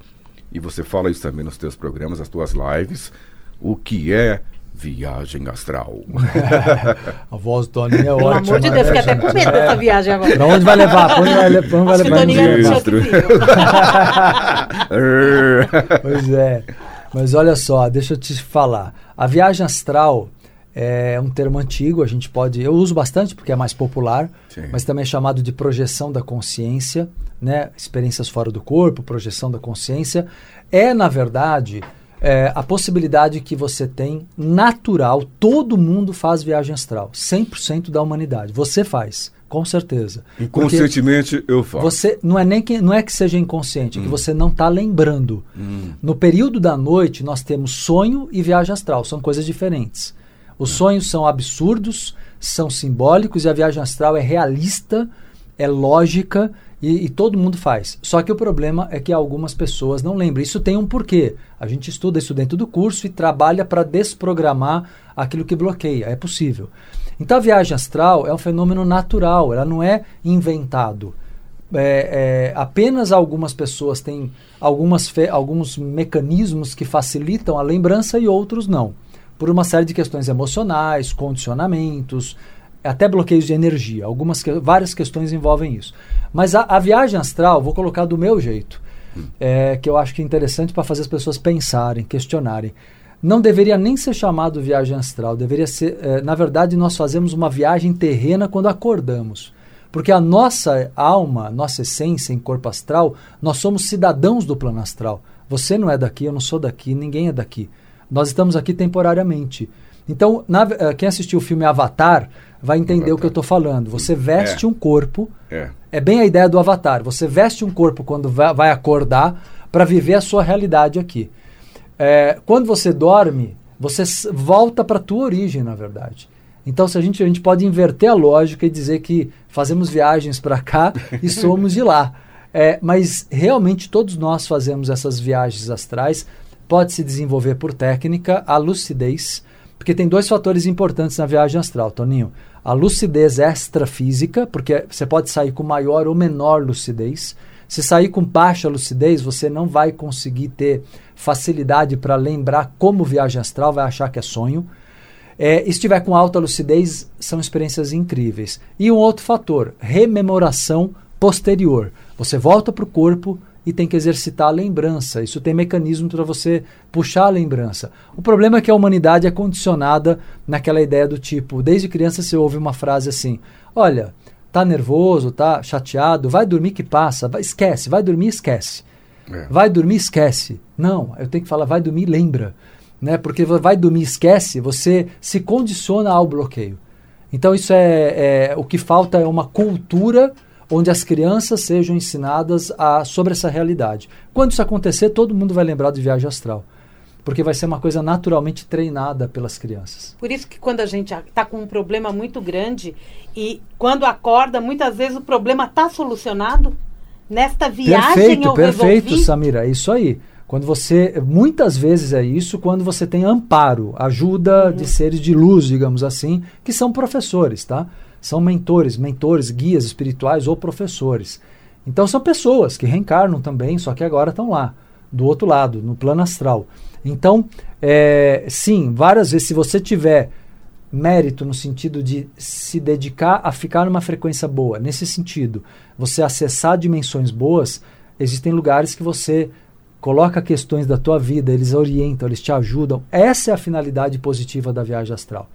e você fala isso também nos teus programas, nas tuas lives, o que é Viagem astral. *laughs* a voz do Toninho é ótima. Pelo amor de Deus, fiquei até com medo dessa viagem agora. Pra onde vai levar? Pra onde vai, pra onde vai levar? pois é. Mas olha só, deixa eu te falar. A viagem astral é um termo antigo, a gente pode. Eu uso bastante porque é mais popular, Sim. mas também é chamado de projeção da consciência, né? Experiências fora do corpo, projeção da consciência. É, na verdade, é, a possibilidade que você tem natural, todo mundo faz viagem astral, 100% da humanidade. Você faz. Com certeza. Inconscientemente Porque eu faço. Você não é nem que não é que seja inconsciente, é hum. que você não está lembrando. Hum. No período da noite nós temos sonho e viagem astral, são coisas diferentes. Os hum. sonhos são absurdos, são simbólicos e a viagem astral é realista, é lógica e, e, todo mundo faz. Só que o problema é que algumas pessoas não lembram. Isso tem um porquê. A gente estuda isso dentro do curso e trabalha para desprogramar aquilo que bloqueia. É possível. Então a viagem astral é um fenômeno natural, ela não é inventado. É, é, apenas algumas pessoas têm algumas alguns mecanismos que facilitam a lembrança e outros não. Por uma série de questões emocionais, condicionamentos, até bloqueios de energia. Algumas que, várias questões envolvem isso. Mas a, a viagem astral, vou colocar do meu jeito, é, que eu acho que é interessante para fazer as pessoas pensarem, questionarem não deveria nem ser chamado viagem astral, deveria ser, eh, na verdade, nós fazemos uma viagem terrena quando acordamos. Porque a nossa alma, nossa essência em corpo astral, nós somos cidadãos do plano astral. Você não é daqui, eu não sou daqui, ninguém é daqui. Nós estamos aqui temporariamente. Então, na, eh, quem assistiu o filme Avatar vai entender Avatar. o que eu estou falando. Você veste é. um corpo. É. é bem a ideia do Avatar. Você veste um corpo quando vai, vai acordar para viver a sua realidade aqui. É, quando você dorme, você volta para a tua origem, na verdade. Então, se a gente, a gente pode inverter a lógica e dizer que fazemos viagens para cá e *laughs* somos de lá. É, mas realmente todos nós fazemos essas viagens astrais. Pode se desenvolver por técnica a lucidez, porque tem dois fatores importantes na viagem astral, Toninho. A lucidez extrafísica, porque você pode sair com maior ou menor lucidez. Se sair com baixa lucidez, você não vai conseguir ter facilidade para lembrar como viagem astral, vai achar que é sonho. É, estiver com alta lucidez, são experiências incríveis. E um outro fator, rememoração posterior. Você volta para o corpo e tem que exercitar a lembrança. Isso tem mecanismo para você puxar a lembrança. O problema é que a humanidade é condicionada naquela ideia do tipo, desde criança você ouve uma frase assim: olha, tá nervoso, tá chateado, vai dormir que passa, vai, esquece, vai dormir, esquece. É. Vai dormir, esquece. Não, eu tenho que falar, vai dormir, lembra. Né? Porque vai dormir, esquece, você se condiciona ao bloqueio. Então isso é, é o que falta é uma cultura onde as crianças sejam ensinadas a, sobre essa realidade. Quando isso acontecer, todo mundo vai lembrar de viagem astral. Porque vai ser uma coisa naturalmente treinada pelas crianças. Por isso que quando a gente está com um problema muito grande e quando acorda, muitas vezes o problema está solucionado. Nesta viagem perfeito, eu perfeito, resolvi... Samira, é isso aí. Quando você, muitas vezes é isso, quando você tem amparo, ajuda uhum. de seres de luz, digamos assim, que são professores, tá? São mentores, mentores, guias espirituais ou professores. Então são pessoas que reencarnam também, só que agora estão lá, do outro lado, no plano astral. Então, é, sim, várias vezes, se você tiver mérito no sentido de se dedicar a ficar numa frequência boa, nesse sentido, você acessar dimensões boas, existem lugares que você coloca questões da tua vida, eles orientam, eles te ajudam. Essa é a finalidade positiva da viagem astral.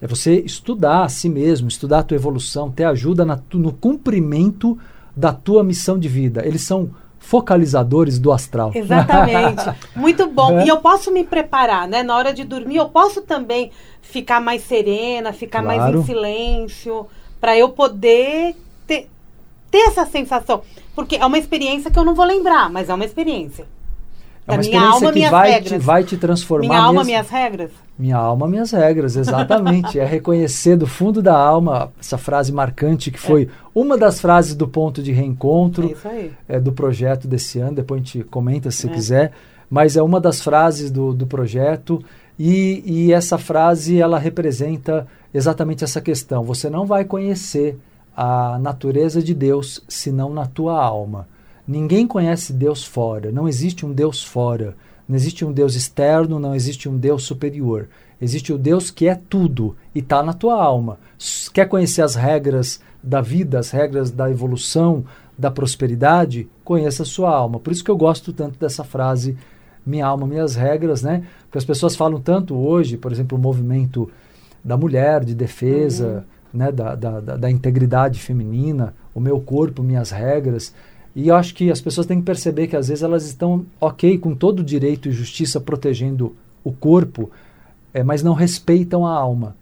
É você estudar a si mesmo, estudar a tua evolução, ter ajuda no cumprimento da tua missão de vida. Eles são focalizadores do astral. Exatamente. *laughs* Muito bom. É. E eu posso me preparar, né? Na hora de dormir, eu posso também ficar mais serena, ficar claro. mais em silêncio, para eu poder ter, ter essa sensação. Porque é uma experiência que eu não vou lembrar, mas é uma experiência. É uma minha alma, que minhas vai regras. Te, vai te transformar. Minha alma, mesmo. minhas regras. Minha alma, minhas regras, exatamente. é reconhecer do fundo da alma essa frase marcante que foi é. uma das frases do ponto de reencontro é, do projeto desse ano. Depois a gente comenta se é. quiser. Mas é uma das frases do, do projeto e, e essa frase ela representa exatamente essa questão. Você não vai conhecer a natureza de Deus senão na tua alma. Ninguém conhece Deus fora, não existe um Deus fora, não existe um Deus externo, não existe um Deus superior. Existe o Deus que é tudo e está na tua alma. Quer conhecer as regras da vida, as regras da evolução, da prosperidade? Conheça a sua alma. Por isso que eu gosto tanto dessa frase, minha alma, minhas regras, né? Porque as pessoas falam tanto hoje, por exemplo, o movimento da mulher, de defesa, uhum. né? da, da, da, da integridade feminina, o meu corpo, minhas regras. E eu acho que as pessoas têm que perceber que às vezes elas estão ok com todo o direito e justiça protegendo o corpo, é, mas não respeitam a alma.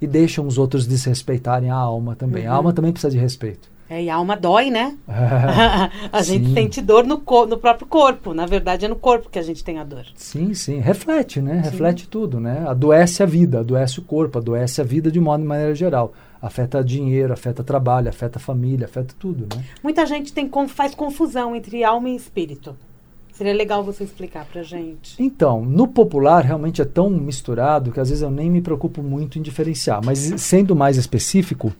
E deixam os outros desrespeitarem a alma também. Uhum. A alma também precisa de respeito. É, e a alma dói, né? *laughs* *laughs* a gente sente dor no, no próprio corpo. Na verdade, é no corpo que a gente tem a dor. Sim, sim. Reflete, né? Sim. Reflete tudo, né? Adoece a vida, adoece o corpo, adoece a vida de modo de maneira geral afeta dinheiro, afeta trabalho, afeta família, afeta tudo, né? Muita gente tem, faz confusão entre alma e espírito. Seria legal você explicar pra gente. Então, no popular realmente é tão misturado que às vezes eu nem me preocupo muito em diferenciar. Mas sendo mais específico,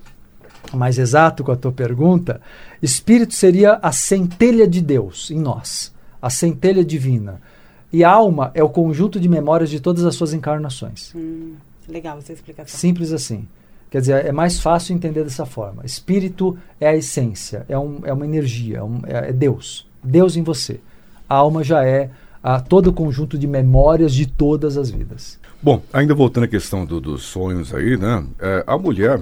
mais exato com a tua pergunta, espírito seria a centelha de Deus em nós, a centelha divina. E alma é o conjunto de memórias de todas as suas encarnações. Hum, legal essa explicação. Simples assim. Quer dizer, é mais fácil entender dessa forma. Espírito é a essência, é, um, é uma energia, é, um, é, é Deus. Deus em você. A alma já é a, todo o conjunto de memórias de todas as vidas. Bom, ainda voltando à questão do, dos sonhos aí, né? É, a mulher,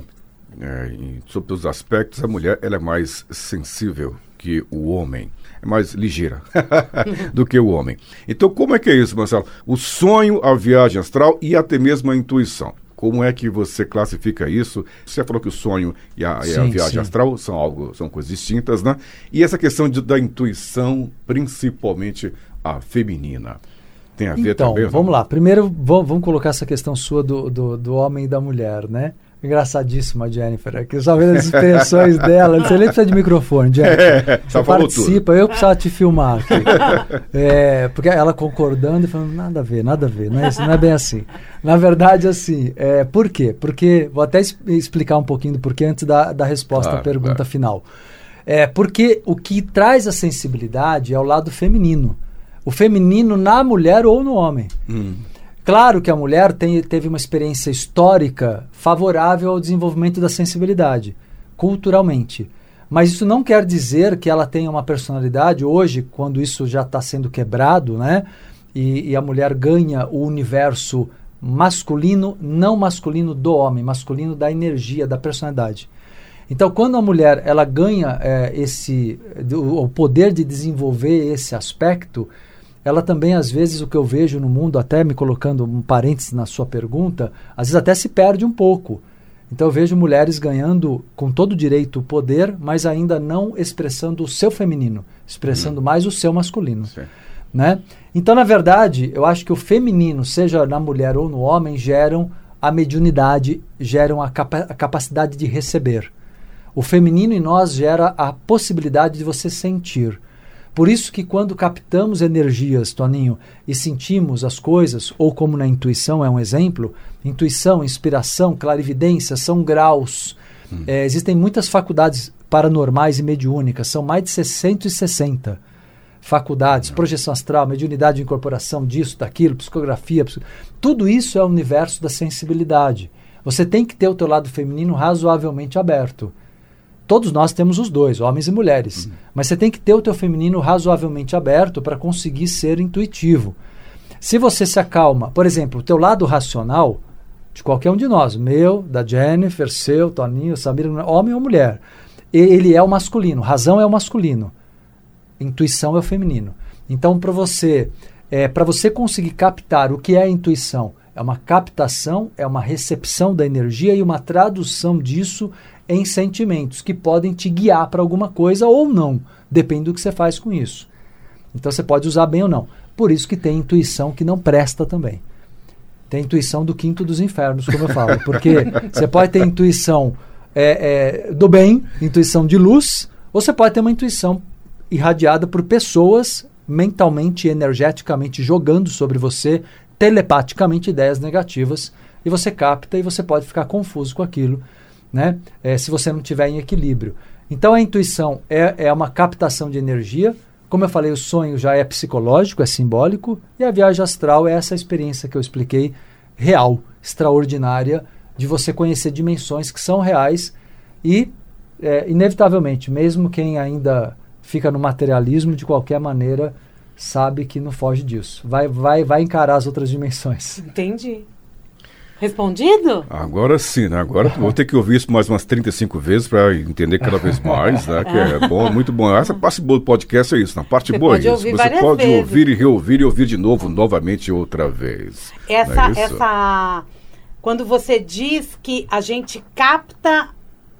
é, em, sobre os aspectos, a mulher ela é mais sensível que o homem. É mais ligeira *laughs* do que o homem. Então, como é que é isso, Marcelo? O sonho, a viagem astral e até mesmo a intuição. Como é que você classifica isso? Você falou que o sonho e a, sim, e a viagem sim. astral são algo, são coisas distintas, né? E essa questão de, da intuição, principalmente a feminina. Tem a ver então, também? Vamos lá. Primeiro, vamos, vamos colocar essa questão sua do, do, do homem e da mulher, né? Engraçadíssima, Jennifer. Aqui só vendo as expressões dela. Você nem precisa de microfone, Jennifer. *laughs* É, você participa, tudo. eu precisava te filmar aqui. *laughs* É, porque ela concordando e falando, nada a ver, nada a ver. Não é, não é bem assim. Na verdade, assim, é, por quê? Porque, vou até explicar um pouquinho do porquê antes da, da resposta claro, à pergunta claro. final. É, porque o que traz a sensibilidade é o lado feminino. O feminino na mulher ou no homem. Hum. Claro que a mulher tem, teve uma experiência histórica favorável ao desenvolvimento da sensibilidade, culturalmente. Mas isso não quer dizer que ela tenha uma personalidade hoje, quando isso já está sendo quebrado, né? E, e, a mulher ganha o universo masculino, não masculino do homem, masculino da energia, da personalidade. Então, quando a mulher ela ganha é, esse o poder de desenvolver esse aspecto, ela também, às vezes, o que eu vejo no mundo, até me colocando um parênteses na sua pergunta, às vezes até se perde um pouco. Então eu vejo mulheres ganhando com todo direito o poder, mas ainda não expressando o seu feminino, expressando hum. mais o seu masculino. Sim. né? Então, na verdade, eu acho que o feminino, seja na mulher ou no homem, geram a mediunidade, geram a, capa a capacidade de receber. O feminino em nós gera a possibilidade de você sentir. Por isso que quando captamos energias, Toninho, e sentimos as coisas, ou como na intuição é um exemplo, intuição, inspiração, clarividência são graus. Hum. É, existem muitas faculdades paranormais e mediúnicas, são mais de 660 faculdades, projeção astral, mediunidade de incorporação disso, daquilo, psicografia, tudo isso é o universo da sensibilidade. Você tem que ter o teu lado feminino razoavelmente aberto. Todos nós temos os dois, homens e mulheres. Uhum. Mas você tem que ter o teu feminino razoavelmente aberto para conseguir ser intuitivo. Se você se acalma, por exemplo, o teu lado racional, de qualquer um de nós, meu, da Jennifer, seu, Toninho, Samir, homem ou mulher, ele é o masculino, razão é o masculino. Intuição é o feminino. Então, para você, é, para você conseguir captar o que é a intuição, é uma captação, é uma recepção da energia e uma tradução disso em sentimentos que podem te guiar para alguma coisa ou não, depende do que você faz com isso. Então você pode usar bem ou não. Por isso que tem intuição que não presta também. Tem intuição do quinto dos infernos, como eu falo. *laughs* Porque você pode ter intuição é, é, do bem, intuição de luz, ou você pode ter uma intuição irradiada por pessoas mentalmente e energeticamente jogando sobre você telepaticamente ideias negativas e você capta e você pode ficar confuso com aquilo, né? É, se você não tiver em equilíbrio. Então a intuição é, é uma captação de energia. Como eu falei, o sonho já é psicológico, é simbólico, e a viagem astral é essa experiência que eu expliquei, real, extraordinária, de você conhecer dimensões que são reais e, é, inevitavelmente, mesmo quem ainda fica no materialismo, de qualquer maneira, sabe que não foge disso. Vai, vai, vai encarar as outras dimensões. Entendi. Respondido? Agora sim, né? Agora vou ter que ouvir isso mais umas 35 vezes para entender cada vez mais, né? Que é bom, muito bom. Essa parte boa do podcast é isso, na parte Você boa é isso. Você pode vezes. ouvir e reouvir e ouvir de novo, novamente outra vez. Essa, é essa, quando você diz que a gente capta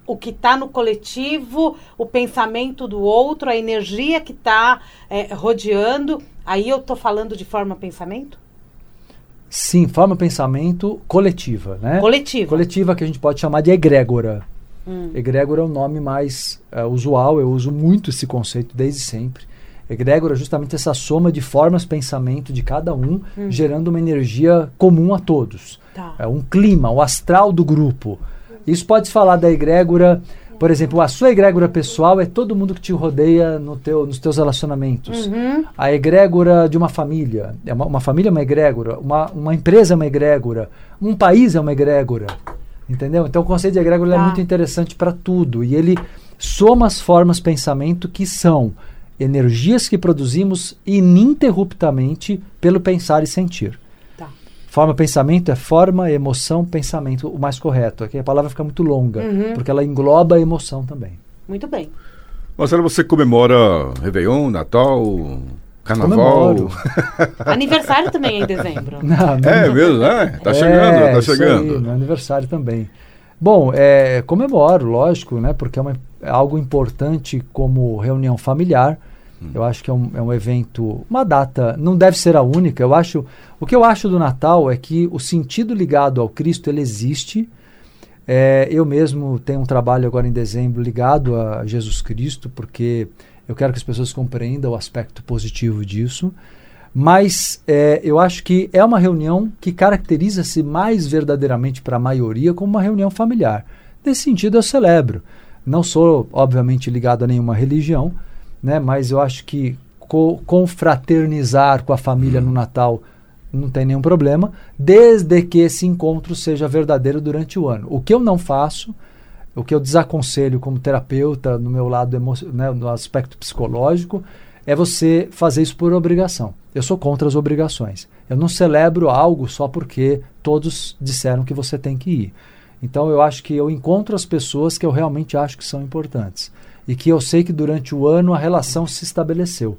o que está no coletivo, o pensamento do outro, a energia que está é, rodeando. Aí eu estou falando de forma pensamento? Sim, forma pensamento coletiva, né? Coletiva. Coletiva que a gente pode chamar de egrégora. Hum. Egrégora é o nome mais é, usual, eu uso muito esse conceito desde sempre. Egrégora é justamente essa soma de formas pensamento de cada um, hum. gerando uma energia comum a todos. Tá. É um clima, o astral do grupo. Isso pode falar da egrégora, por exemplo, a sua egrégora pessoal é todo mundo que te rodeia no teu, nos teus relacionamentos. Uhum. A egrégora de uma família, é uma, uma, família é uma egrégora, uma, uma empresa é uma egrégora, um país é uma egrégora. Entendeu? Então o conceito de egrégora é tá. muito interessante para tudo. E ele soma as formas pensamento que são energias que produzimos ininterruptamente pelo pensar e sentir. Forma pensamento é forma, emoção, pensamento, o mais correto. Aqui a palavra fica muito longa, uhum. porque ela engloba a emoção também. Muito bem. Marcelo, você comemora Réveillon, Natal, Carnaval? *laughs* aniversário também é em dezembro. Não, não, é mesmo, né? Tá é, chegando, tá chegando. Aí, meu aniversário também. Bom, é, comemoro, lógico, né? Porque é, uma, é algo importante como reunião familiar. Eu acho que é um, é um evento, uma data, não deve ser a única. Eu acho, o que eu acho do Natal é que o sentido ligado ao Cristo ele existe. É, eu mesmo tenho um trabalho agora em dezembro ligado a Jesus Cristo, porque eu quero que as pessoas compreendam o aspecto positivo disso. Mas é, eu acho que é uma reunião que caracteriza-se mais verdadeiramente para a maioria como uma reunião familiar. Nesse sentido, eu celebro. Não sou, obviamente, ligado a nenhuma religião, né? Mas eu acho que co confraternizar com a família no Natal não tem nenhum problema, desde que esse encontro seja verdadeiro durante o ano. O que eu não faço, o que eu desaconselho como terapeuta no meu lado né, no aspecto psicológico, é você fazer isso por obrigação. Eu sou contra as obrigações. Eu não celebro algo só porque todos disseram que você tem que ir. Então eu acho que eu encontro as pessoas que eu realmente acho que são importantes e que eu sei que durante o ano a relação se estabeleceu.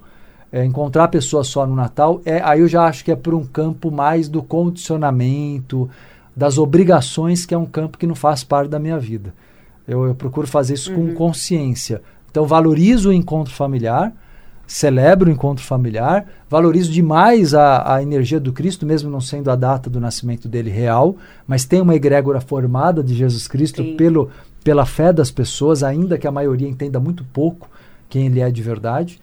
É, encontrar a pessoa só no Natal, é, aí eu já acho que é por um campo mais do condicionamento, das obrigações, que é um campo que não faz parte da minha vida. Eu, eu procuro fazer isso uhum. com consciência. Então, valorizo o encontro familiar, celebro o encontro familiar, valorizo demais a, a energia do Cristo, mesmo não sendo a data do nascimento dele real, mas tem uma egrégora formada de Jesus Cristo pelo, pela fé das pessoas, ainda que a maioria entenda muito pouco quem ele é de verdade.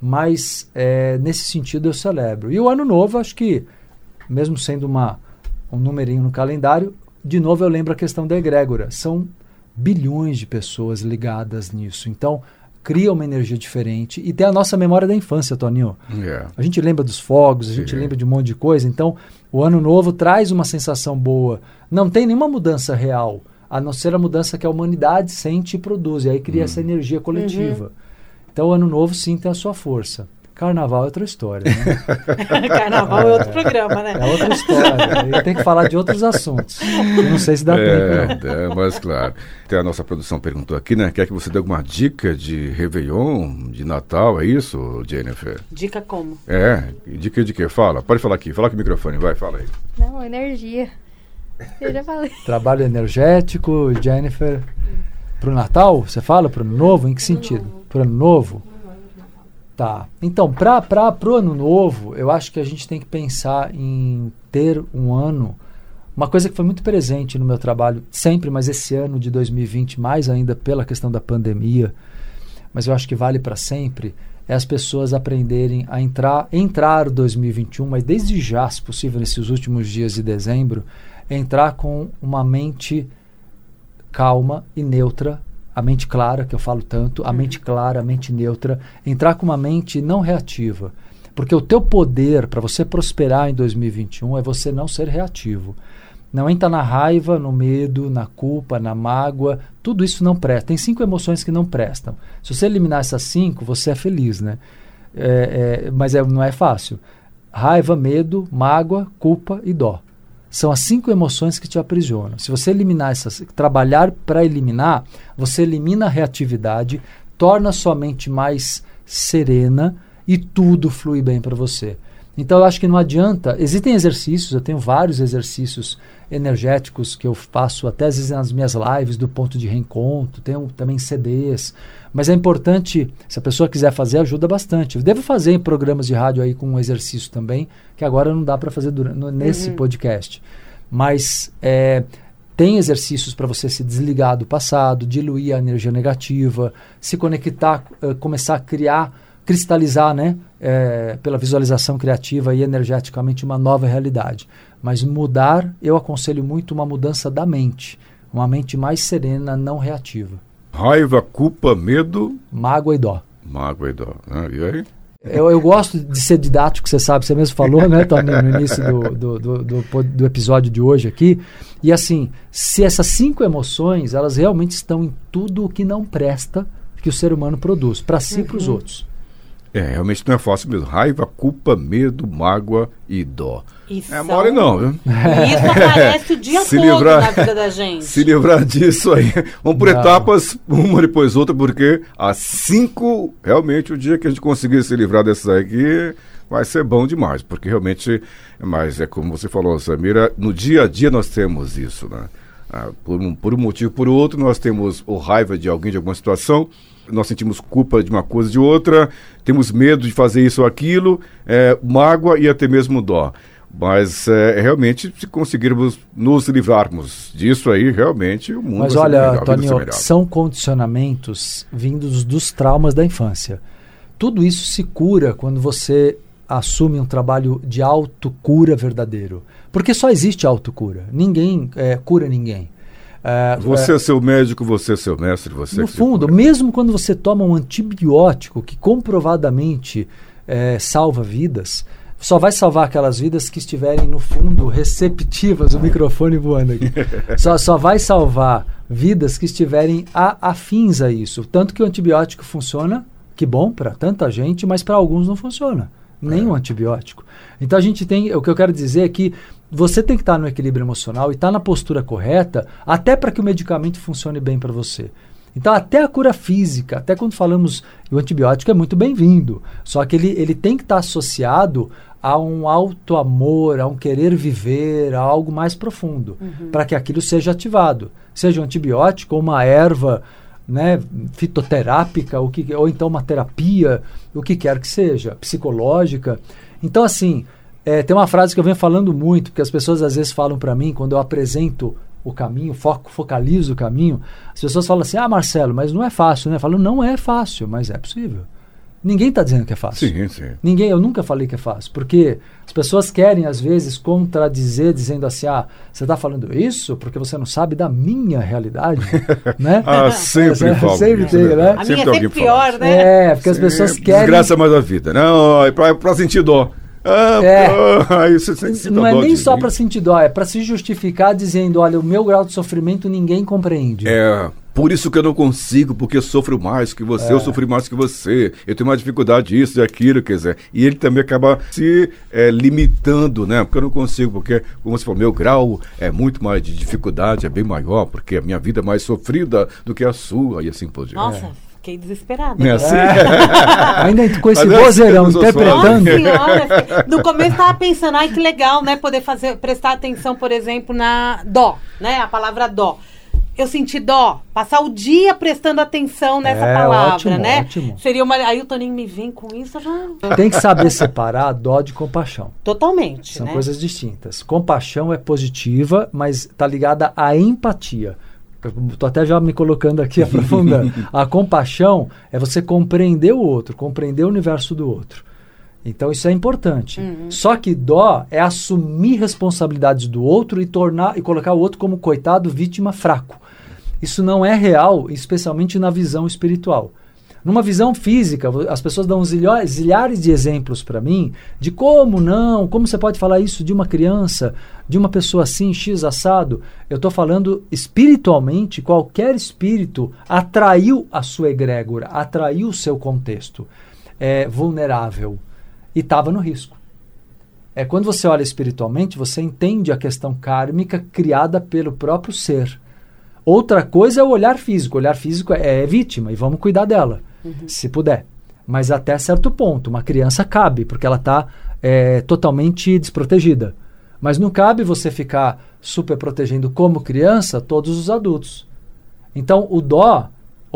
Mas é, nesse sentido eu celebro. E o ano novo, acho que, mesmo sendo uma, um numerinho no calendário, de novo eu lembro a questão da egrégora. São bilhões de pessoas ligadas nisso. Então, cria uma energia diferente e tem a nossa memória da infância, Toninho. Yeah. A gente lembra dos fogos, a gente lembra de um monte de coisa. Então, o ano novo traz uma sensação boa. Não tem nenhuma mudança real, a não ser a mudança que a humanidade sente e produz. E aí cria hum. essa energia coletiva. Uhum. Então, o ano novo sim tem a sua força. Carnaval é outra história. Né? *laughs* Carnaval é outro programa, né? É outra história. Eu tenho que falar de outros assuntos. Eu não sei se dá é, tempo. É, mas claro. Até a nossa produção perguntou aqui, né? Quer que você dê alguma dica de Réveillon, de Natal, é isso, Jennifer? Dica como? É, dica de quê? Fala, pode falar aqui, fala com o microfone, vai, fala aí. Não, energia. *laughs* Eu já falei. Trabalho energético, Jennifer. Para o Natal, você fala? Para o ano novo? Em que sentido? Para o ano novo? Tá. Então, para o ano novo, eu acho que a gente tem que pensar em ter um ano. Uma coisa que foi muito presente no meu trabalho sempre, mas esse ano de 2020, mais ainda pela questão da pandemia, mas eu acho que vale para sempre, é as pessoas aprenderem a entrar, entrar 2021, mas desde já, se possível, nesses últimos dias de dezembro, entrar com uma mente calma e neutra a mente clara, que eu falo tanto, a uhum. mente clara, a mente neutra, entrar com uma mente não reativa. Porque o teu poder para você prosperar em 2021 é você não ser reativo. Não entra na raiva, no medo, na culpa, na mágoa. Tudo isso não presta. Tem cinco emoções que não prestam. Se você eliminar essas cinco, você é feliz, né? É, é, mas é, não é fácil. Raiva, medo, mágoa, culpa e dó. São as cinco emoções que te aprisionam. Se você eliminar essas, trabalhar para eliminar, você elimina a reatividade, torna sua mente mais serena e tudo flui bem para você. Então eu acho que não adianta. Existem exercícios, eu tenho vários exercícios energéticos que eu faço até às vezes nas minhas lives do ponto de reencontro, tenho também CDs. Mas é importante, se a pessoa quiser fazer, ajuda bastante. Eu devo fazer em programas de rádio aí com um exercício também, que agora não dá para fazer durante, nesse uhum. podcast. Mas é, tem exercícios para você se desligar do passado, diluir a energia negativa, se conectar, uh, começar a criar cristalizar, né, é, pela visualização criativa e energeticamente uma nova realidade. Mas mudar, eu aconselho muito uma mudança da mente, uma mente mais serena, não reativa. Raiva, culpa, medo, mágoa e dó. Mágoa e dó. Ah, e aí? Eu, eu, gosto de ser didático, você sabe, você mesmo falou, né, Tony, no início do, do, do, do, do episódio de hoje aqui. E assim, se essas cinco emoções, elas realmente estão em tudo o que não presta que o ser humano produz, para si e para os uhum. outros. É, realmente não é fácil mesmo. Raiva, culpa, medo, mágoa e dó. Isso. É mole não, viu? Isso aparece o *laughs* dia se todo livrar, na vida da gente. *laughs* Se livrar disso aí. Vamos por não. etapas, uma depois outra, porque às cinco, realmente, o dia que a gente conseguir se livrar dessas aqui, vai ser bom demais. Porque realmente, mas é como você falou, Samira, no dia a dia nós temos isso, né? Ah, por, um, por um motivo por outro, nós temos o raiva de alguém, de alguma situação, nós sentimos culpa de uma coisa de outra, temos medo de fazer isso ou aquilo, é, mágoa e até mesmo dó. Mas é, realmente, se conseguirmos nos livrarmos disso aí, realmente o mundo Mas olha, melhor, Tonio, são condicionamentos vindos dos traumas da infância. Tudo isso se cura quando você assume um trabalho de autocura verdadeiro. Porque só existe autocura. Ninguém é, cura ninguém. Uh, você é seu médico, você é seu mestre, você No é fundo, mesmo quando você toma um antibiótico que comprovadamente é, salva vidas, só vai salvar aquelas vidas que estiverem, no fundo, receptivas, o microfone voando aqui. *laughs* só, só vai salvar vidas que estiverem a, afins a isso. Tanto que o antibiótico funciona, que bom para tanta gente, mas para alguns não funciona. Nem é. um antibiótico. Então a gente tem. O que eu quero dizer é que você tem que estar no equilíbrio emocional e estar na postura correta, até para que o medicamento funcione bem para você. Então, até a cura física, até quando falamos, o antibiótico é muito bem-vindo, só que ele, ele tem que estar associado a um alto amor, a um querer viver, a algo mais profundo, uhum. para que aquilo seja ativado. Seja um antibiótico ou uma erva né, fitoterápica, o que, ou então uma terapia, o que quer que seja, psicológica. Então, assim, é, tem uma frase que eu venho falando muito, porque as pessoas às vezes falam para mim, quando eu apresento o caminho, foco, focalizo o caminho, as pessoas falam assim: ah, Marcelo, mas não é fácil, né? Eu falo, não é fácil, mas é possível. Ninguém está dizendo que é fácil. Sim, sim. Ninguém, eu nunca falei que é fácil, porque as pessoas querem às vezes contradizer dizendo assim: "Ah, você está falando isso porque você não sabe da minha realidade", *laughs* né? Ah, sempre *laughs* falo. Sempre tem, né? A Sempre minha é sempre pior, né? É, porque as pessoas querem Desgraça mais a vida. Não, é pra, é sentir dó. Ah, É. ah, aí você sente não é nem só para sentir dó, é para se justificar dizendo, olha, o meu grau de sofrimento ninguém compreende. É, por isso que eu não consigo, porque eu sofro mais que você, É. eu sofri mais que você, eu tenho mais dificuldade disso e aquilo, quer dizer. E ele também acaba se é, limitando, né? Porque eu não consigo, porque, como você falou, meu grau é muito mais de dificuldade, é bem maior, porque a minha vida é mais sofrida do que a sua, e assim por diante. Nossa, fiquei desesperada. Não é assim? Ainda *laughs* com esse Mas é vozeirão assim sou interpretando. Nossa senhora, no começo tava pensando, ai que legal, né? Poder fazer, prestar atenção, por exemplo, na dó, né? A palavra dó. Eu senti dó, passar o dia prestando atenção nessa É, palavra, ótimo, né? ótimo. Seria uma. Aí o Toninho me vem com isso, já. Tem que saber separar dó de compaixão. Totalmente. São né? coisas distintas. Compaixão é positiva, mas está ligada à empatia. Estou até já me colocando aqui, *laughs* aprofundando. a compaixão é você compreender o outro, compreender o universo do outro. Então isso é importante. Só que dó é assumir responsabilidades do outro e tornar e colocar o outro como coitado, vítima, fraco. Isso não é real, especialmente na visão espiritual. Numa visão física, as pessoas dão zilhares de exemplos para mim de como não, como você pode falar isso de uma criança, de uma pessoa assim, X assado. Eu estou falando espiritualmente, qualquer espírito atraiu a sua egrégora, atraiu o seu contexto é, vulnerável e estava no risco. É quando você olha espiritualmente, você entende a questão kármica criada pelo próprio ser. Outra coisa é o olhar físico. O olhar físico é, é vítima e vamos cuidar dela, se puder. Mas até certo ponto, uma criança cabe, porque ela está totalmente desprotegida. Mas não cabe você ficar super protegendo como criança todos os adultos. Então o dó,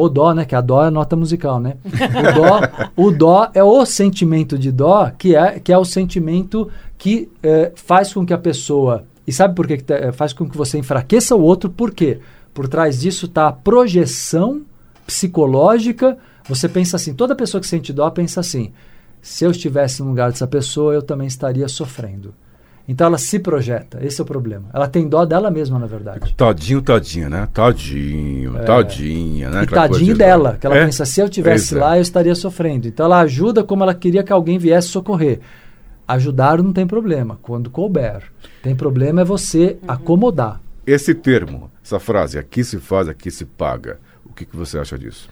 o dó, né? Que a dó é a nota musical, né? O dó, o dó é o sentimento de dó que é, que é o sentimento que eh, faz com que a pessoa. E sabe por que, que tá- eh, faz com que você enfraqueça o outro? Por quê? Por trás disso está a projeção psicológica. Você pensa assim, toda pessoa que sente dó pensa assim: se eu estivesse no lugar dessa pessoa, eu também estaria sofrendo. Então ela se projeta, esse é o problema. Ela tem dó dela mesma, na verdade. Tadinho, tadinha, né? Tadinho, tadinha, né? É. E Aquela tadinho de- dela, que ela É? pensa, se eu tivesse é. lá, eu estaria sofrendo. Então ela ajuda como ela queria que alguém viesse socorrer. Ajudar não tem problema, quando couber. Tem problema é você acomodar. Esse termo, essa frase, aqui se faz, aqui se paga. O que, que você acha disso?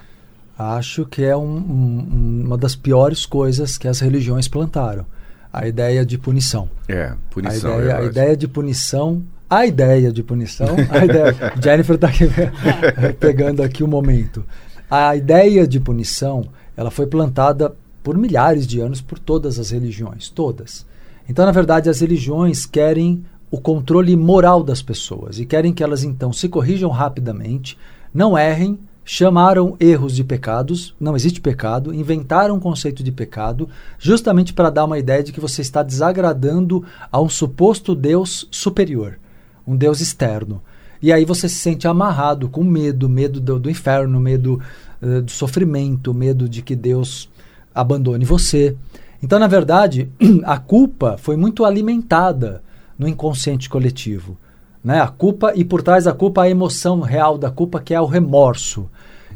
Acho que é um- um- uma das piores coisas que as religiões plantaram. A ideia de punição. É, punição. a, é ideia, a verdade. ideia de punição. A ideia de punição. A ideia, *laughs* Jennifer está aqui *laughs* pegando aqui o momento. A ideia de punição ela foi plantada por milhares de anos por todas as religiões, todas. Então, na verdade, as religiões querem o controle moral das pessoas e querem que elas então se corrijam rapidamente, não errem, chamaram erros de pecados, não existe pecado, inventaram um conceito de pecado, justamente para dar uma ideia de que você está desagradando a um suposto Deus superior, um Deus externo. E aí você se sente amarrado com medo, medo do, do inferno, medo eh, do sofrimento, medo de que Deus abandone você. Então, na verdade, *clears throat* a culpa foi muito alimentada no inconsciente coletivo. Né? A culpa, e por trás da culpa, a emoção real da culpa, que é o remorso.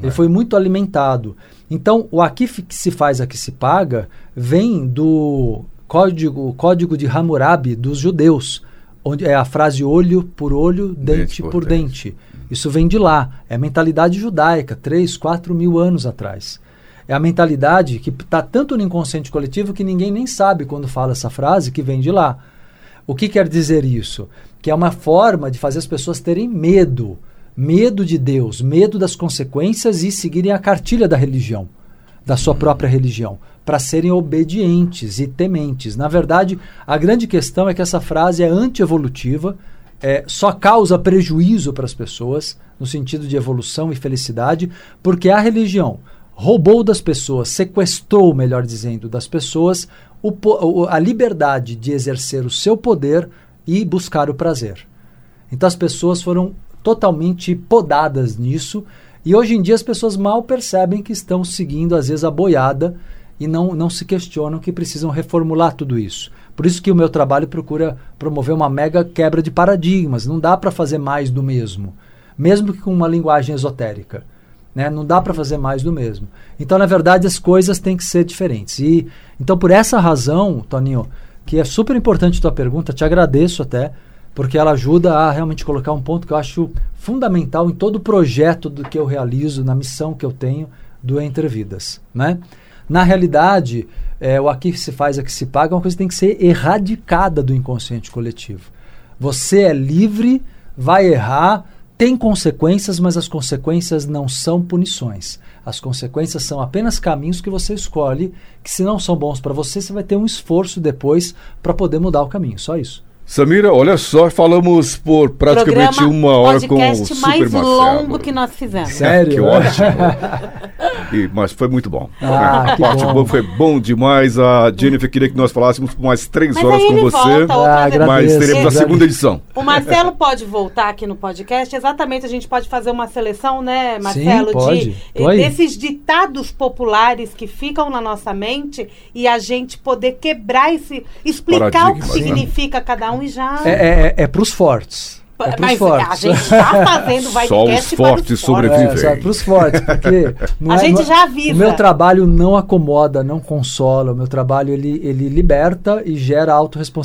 Ele foi muito alimentado. Então, o aqui se faz, aqui se paga, vem do código, código de Hammurabi dos judeus, onde é a frase olho por olho, dente, por por, dente. dente. Isso vem de lá. É a mentalidade judaica, 3, 4 mil anos atrás. É a mentalidade que está tanto no inconsciente coletivo que ninguém nem sabe quando fala essa frase que vem de lá. O que quer dizer isso? Que é uma forma de fazer as pessoas terem medo. Medo de Deus, medo das consequências e seguirem a cartilha da religião, da sua própria religião, para serem obedientes e tementes. Na verdade, a grande questão é que essa frase é antievolutiva, é, só causa prejuízo para as pessoas, no sentido de evolução e felicidade, porque a religião roubou das pessoas, sequestrou, melhor dizendo, das pessoas o, a liberdade de exercer o seu poder e buscar o prazer. Então as pessoas foram totalmente podadas nisso e hoje em dia as pessoas mal percebem que estão seguindo, às vezes, a boiada e não, não se questionam que precisam reformular tudo isso. Por isso que o meu trabalho procura promover uma mega quebra de paradigmas. Não dá para fazer mais do mesmo, mesmo que com uma linguagem esotérica. Né? Não dá para fazer mais do mesmo. Então, na verdade, as coisas têm que ser diferentes. E então, por essa razão, Toninho, que é super importante a tua pergunta, te agradeço até, porque ela ajuda a realmente colocar um ponto que eu acho fundamental em todo o projeto do que eu realizo, na missão que eu tenho do Entre Vidas, né? Na realidade, é, o aqui se faz, aqui se paga é uma coisa que tem que ser erradicada do inconsciente coletivo. Você é livre, vai errar, tem consequências, mas as consequências não são punições. As consequências são apenas caminhos que você escolhe, que se não são bons para você, você vai ter um esforço depois para poder mudar o caminho. Só isso. Samira, olha só, falamos por praticamente Programa, uma hora com o Super mais Marcelo. longo que nós fizemos. Sério? que ótimo. E, mas foi muito bom. Ah, o bate-boca bom. foi bom demais. A Jennifer queria que nós falássemos por mais três Mas horas com você. volta Ah, agradeço. Mas teremos a segunda edição. O Marcelo pode voltar aqui no podcast. Exatamente, a gente pode fazer uma seleção, né, Marcelo, pode. de aí. desses ditados populares que ficam na nossa mente e a gente poder quebrar esse, explicar o que né? significa cada um e já. É, é, é *laughs* para os fortes. É para os Mas fortes. a gente está fazendo vai Só os fortes sobrevivem. É, para os fortes, porque *laughs* não A é- gente não é- já avisa. O meu trabalho não acomoda, não consola. O meu trabalho ele, ele liberta e gera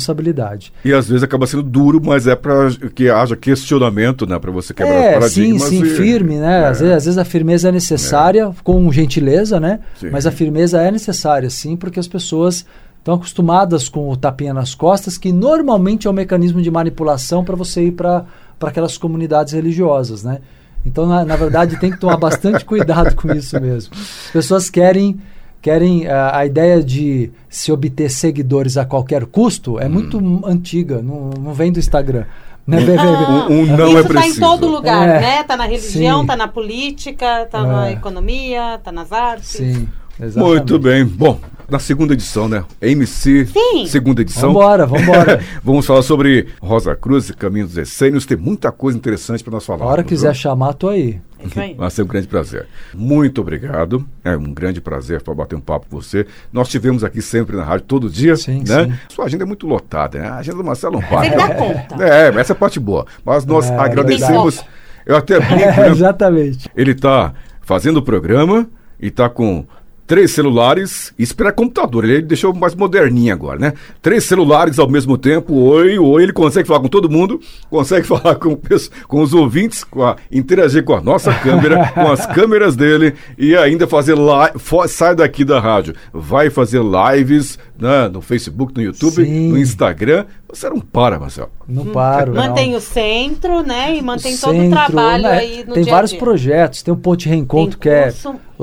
autorresponsabilidade. E às vezes acaba sendo duro, mas é para que haja questionamento, né? Para você quebrar os É, sim, paradigmas. sim, e- firme, né? É. Às, vezes, às vezes a firmeza é necessária, com gentileza, né? Sim. Mas a firmeza é necessária, sim, porque as pessoas estão acostumadas com o tapinha nas costas, que normalmente é um mecanismo de manipulação para você ir para aquelas comunidades religiosas, né? Então, na, na verdade, tem que tomar bastante cuidado com isso mesmo. As pessoas querem querem ah, a ideia de se obter seguidores a qualquer custo é muito Hum. antiga, não, não vem do Instagram. Né? Ah, Um- um não isso é tá em preciso. todo lugar, É, né? Tá na religião, sim. tá na política, tá na É. economia, tá nas artes. Sim, exatamente. Muito bem. Bom, na segunda edição, né? MC, Sim. segunda edição. Vambora, vambora. *laughs* Vamos falar sobre Rosa Cruz e Caminho dos Essênios. Tem muita coisa interessante para nós falar. A hora quiser chamar, tô aí. É. Vai ser um grande prazer. Muito obrigado. É um grande prazer para bater um papo com você. Nós tivemos aqui sempre na rádio todo dia, Sim, né? sim. Sua agenda é muito lotada, né? A agenda do Marcelo não Você para. dá conta. É, essa é a parte boa. Mas nós É, agradecemos. Eu até brinco, *laughs* né? Exatamente. Ele está fazendo o programa e está com três celulares. Isso para computador. Ele deixou mais moderninho agora, né? Três celulares ao mesmo tempo. Oi, oi. Ele consegue falar com todo mundo, consegue *laughs* falar com, com os ouvintes, com a- interagir com a nossa câmera, com as *laughs* câmeras dele e ainda fazer live. Sai daqui da rádio. Vai fazer lives né, no Facebook, no YouTube, Sim. no Instagram. Você não para, Marcelo. Não paro. Mantém não. o centro, né? E mantém todo o trabalho né? aí no Tem dia vários dia. projetos. Tem o Ponte Reencontro, que é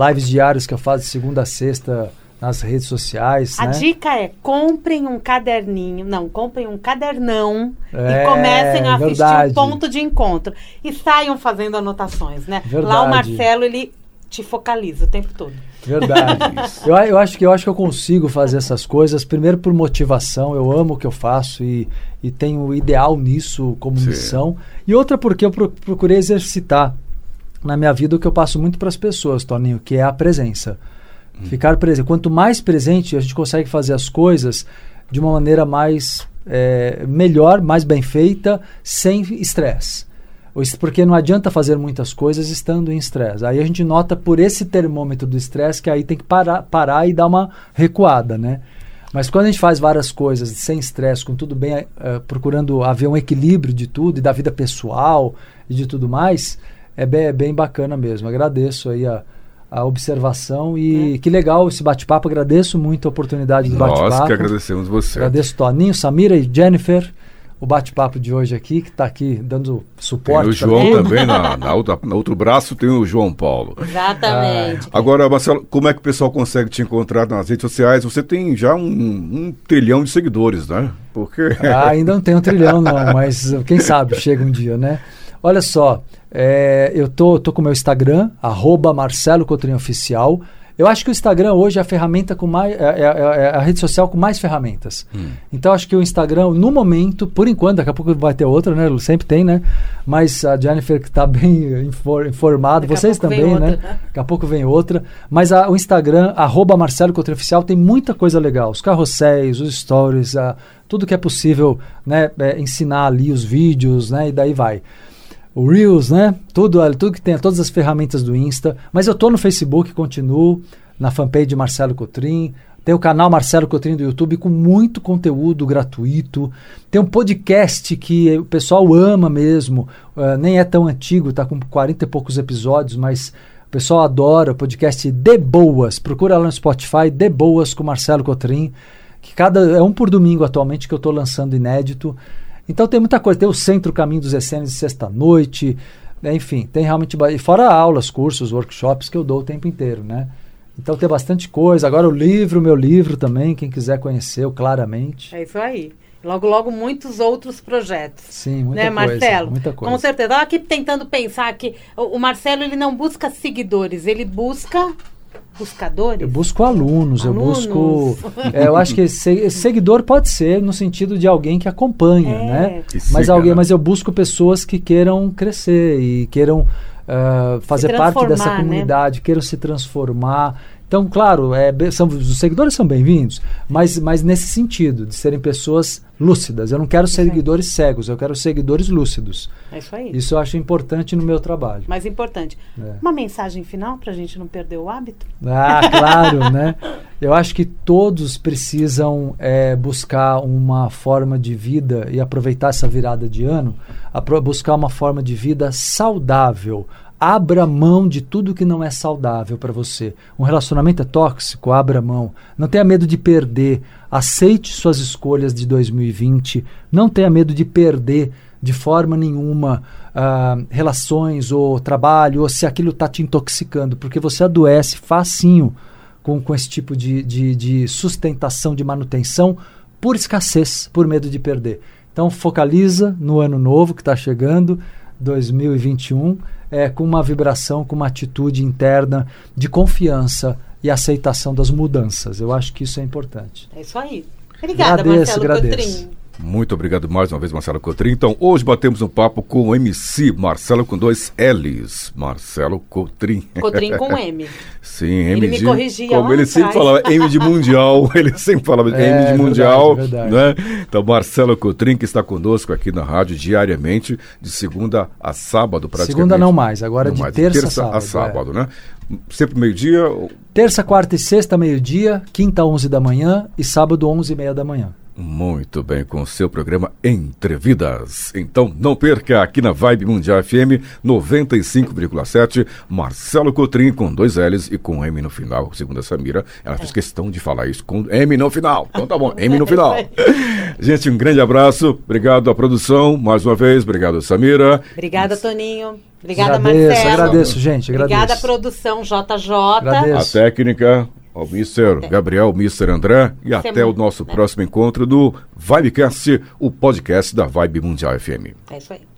lives diárias que eu faço de segunda a sexta nas redes sociais. A né? dica é comprem um caderninho, não, comprem um cadernão É, e comecem a assistir verdade. um ponto de encontro e saiam fazendo anotações, né? Lá o Verdade. Marcelo ele te focaliza o tempo todo. Verdade. *laughs* eu, a- eu acho que eu acho que eu consigo fazer essas coisas primeiro por motivação. Eu amo o que eu faço e, e tenho o ideal nisso como Sim. missão. E outra porque eu pro- procurei exercitar na minha vida o que eu passo muito para as pessoas, Toninho, que é a presença. Ficar presente. Quanto mais presente a gente consegue fazer as coisas de uma maneira mais é, melhor, mais bem feita, sem estresse. Porque não adianta fazer muitas coisas estando em estresse. Aí a gente nota por esse termômetro do estresse que aí tem que parar, parar e dar uma recuada, né? Mas quando a gente faz várias coisas sem estresse, com tudo bem, eh, procurando haver um equilíbrio de tudo e da vida pessoal e de tudo mais, é bem, é bem bacana mesmo. Agradeço aí a, a observação e que legal esse bate-papo. Agradeço muito a oportunidade do Nós que bate-papo. agradecemos você. Agradeço Toninho, Samira e Jennifer. O bate-papo de hoje aqui, que está aqui dando suporte. Tem o João também, na, *laughs* na, outra, no outro braço tem o João Paulo. Exatamente. Ah, agora, Marcelo, como é que o pessoal consegue te encontrar nas redes sociais? Você tem já um, um trilhão de seguidores, né? Porque... Ah, ainda não tem um trilhão, não, *laughs* mas quem sabe chega um dia, né? Olha só, é, eu tô, tô com o meu Instagram, arroba Marcelo Cotrim Oficial. Eu acho que o Instagram hoje é a ferramenta com mais. É, é, é, é a rede social com mais ferramentas. Hum. Então acho que o Instagram, no momento, por enquanto, daqui a pouco vai ter outra, né? Sempre tem, né? Mas a Jennifer que está bem infor, informada, vocês também, né? Daqui a pouco vem outra. Mas a, o Instagram, arroba Marcelo Coutinho Oficial, tem muita coisa legal. Os carrosséis, os stories, a, tudo que é possível né, é, ensinar ali, os vídeos, né? E daí vai o Reels, né? Tudo, tudo que tem, todas as ferramentas do Insta. Mas eu tô no Facebook, continuo, na fanpage de Marcelo Cotrim. Tem o canal Marcelo Cotrim do YouTube com muito conteúdo gratuito. Tem um podcast que o pessoal ama mesmo. Uh, nem é tão antigo, tá com 40 e poucos episódios, mas o pessoal adora o podcast De Boas. Procura lá no Spotify, De Boas com Marcelo Cotrim. Que cada, é um por domingo atualmente que eu estou lançando inédito. Então tem muita coisa. Tem o Centro Caminho dos Essênios de sexta-noite, né? enfim, tem realmente. E fora aulas, cursos, workshops que eu dou o tempo inteiro, né? Então tem bastante coisa. Agora o livro, meu livro também, quem quiser conhecer, claramente. É isso aí. Logo, logo, muitos outros projetos. Sim, muita né, coisa. Marcelo? Muita coisa. Com certeza. Estava aqui tentando pensar que o, o Marcelo ele não busca seguidores, ele busca buscadores? Eu busco alunos, alunos. eu busco. É, eu acho que se, seguidor pode ser no sentido de alguém que acompanha, é. né? Que mas siga, alguém, né? mas eu busco pessoas que queiram crescer e queiram uh, fazer parte dessa né? comunidade, né? queiram se transformar. Então, claro, é, são, os seguidores são bem-vindos, mas, mas nesse sentido, de serem pessoas lúcidas. Eu não quero seguidores cegos, eu quero seguidores lúcidos. É isso aí. Isso eu acho importante no meu trabalho. Mais importante. É. Uma mensagem final para a gente não perder o hábito? Ah, claro, *laughs* né? Eu acho que todos precisam é, buscar uma forma de vida e aproveitar essa virada de ano, buscar uma forma de vida saudável, Abra mão de tudo que não é saudável para você. Um relacionamento é tóxico? Abra mão. Não tenha medo de perder. Aceite suas escolhas de 2020. Não tenha medo de perder de forma nenhuma uh, relações ou trabalho, ou se aquilo está te intoxicando, porque você adoece facinho com, com esse tipo de, de, de sustentação, de manutenção, por escassez, por medo de perder. Então focaliza no ano novo que está chegando, 2021 é, com uma vibração, com uma atitude interna de confiança e aceitação das mudanças. Eu acho que isso é importante. É isso aí. Obrigada, agradeço, Marcelo agradeço. Cotrim. Muito obrigado mais uma vez, Marcelo Cotrim. Então, hoje batemos um papo com o MC Marcelo com dois L's. Marcelo Cotrim. Cotrim com M. *laughs* Sim, M ele de. Me corrigia como ele sempre falava, M de Mundial. *laughs* ele sempre falava é, M de Mundial. Verdade, verdade. Né? Então, Marcelo Cotrim, que está conosco aqui na rádio diariamente, de segunda a sábado, praticamente. Segunda não mais, agora não de mais, terça, terça a sábado. a sábado, é. né? Sempre meio-dia? Terça, quarta e sexta, meio-dia, quinta, onze da manhã e sábado, onze e meia da manhã. Muito bem, com o seu programa Entrevidas. Então não perca aqui na Vibe Mundial FM 95,7, Marcelo Cotrim com dois L's e com M no final. Segundo a Samira, ela fez questão de falar isso com M no final. Então tá bom, M no *laughs* final. Gente, um grande abraço. Obrigado à produção, mais uma vez. Obrigado, Samira. Obrigada, Toninho. Obrigada, agradeço, Marcelo. Agradeço, gente. Agradeço. Obrigada, produção JJ. Agradeço. A técnica ao Mr. Gabriel, Mr. André e Semana, até o nosso né? próximo encontro do Vibecast, o podcast da Vibe Mundial FM. É isso aí.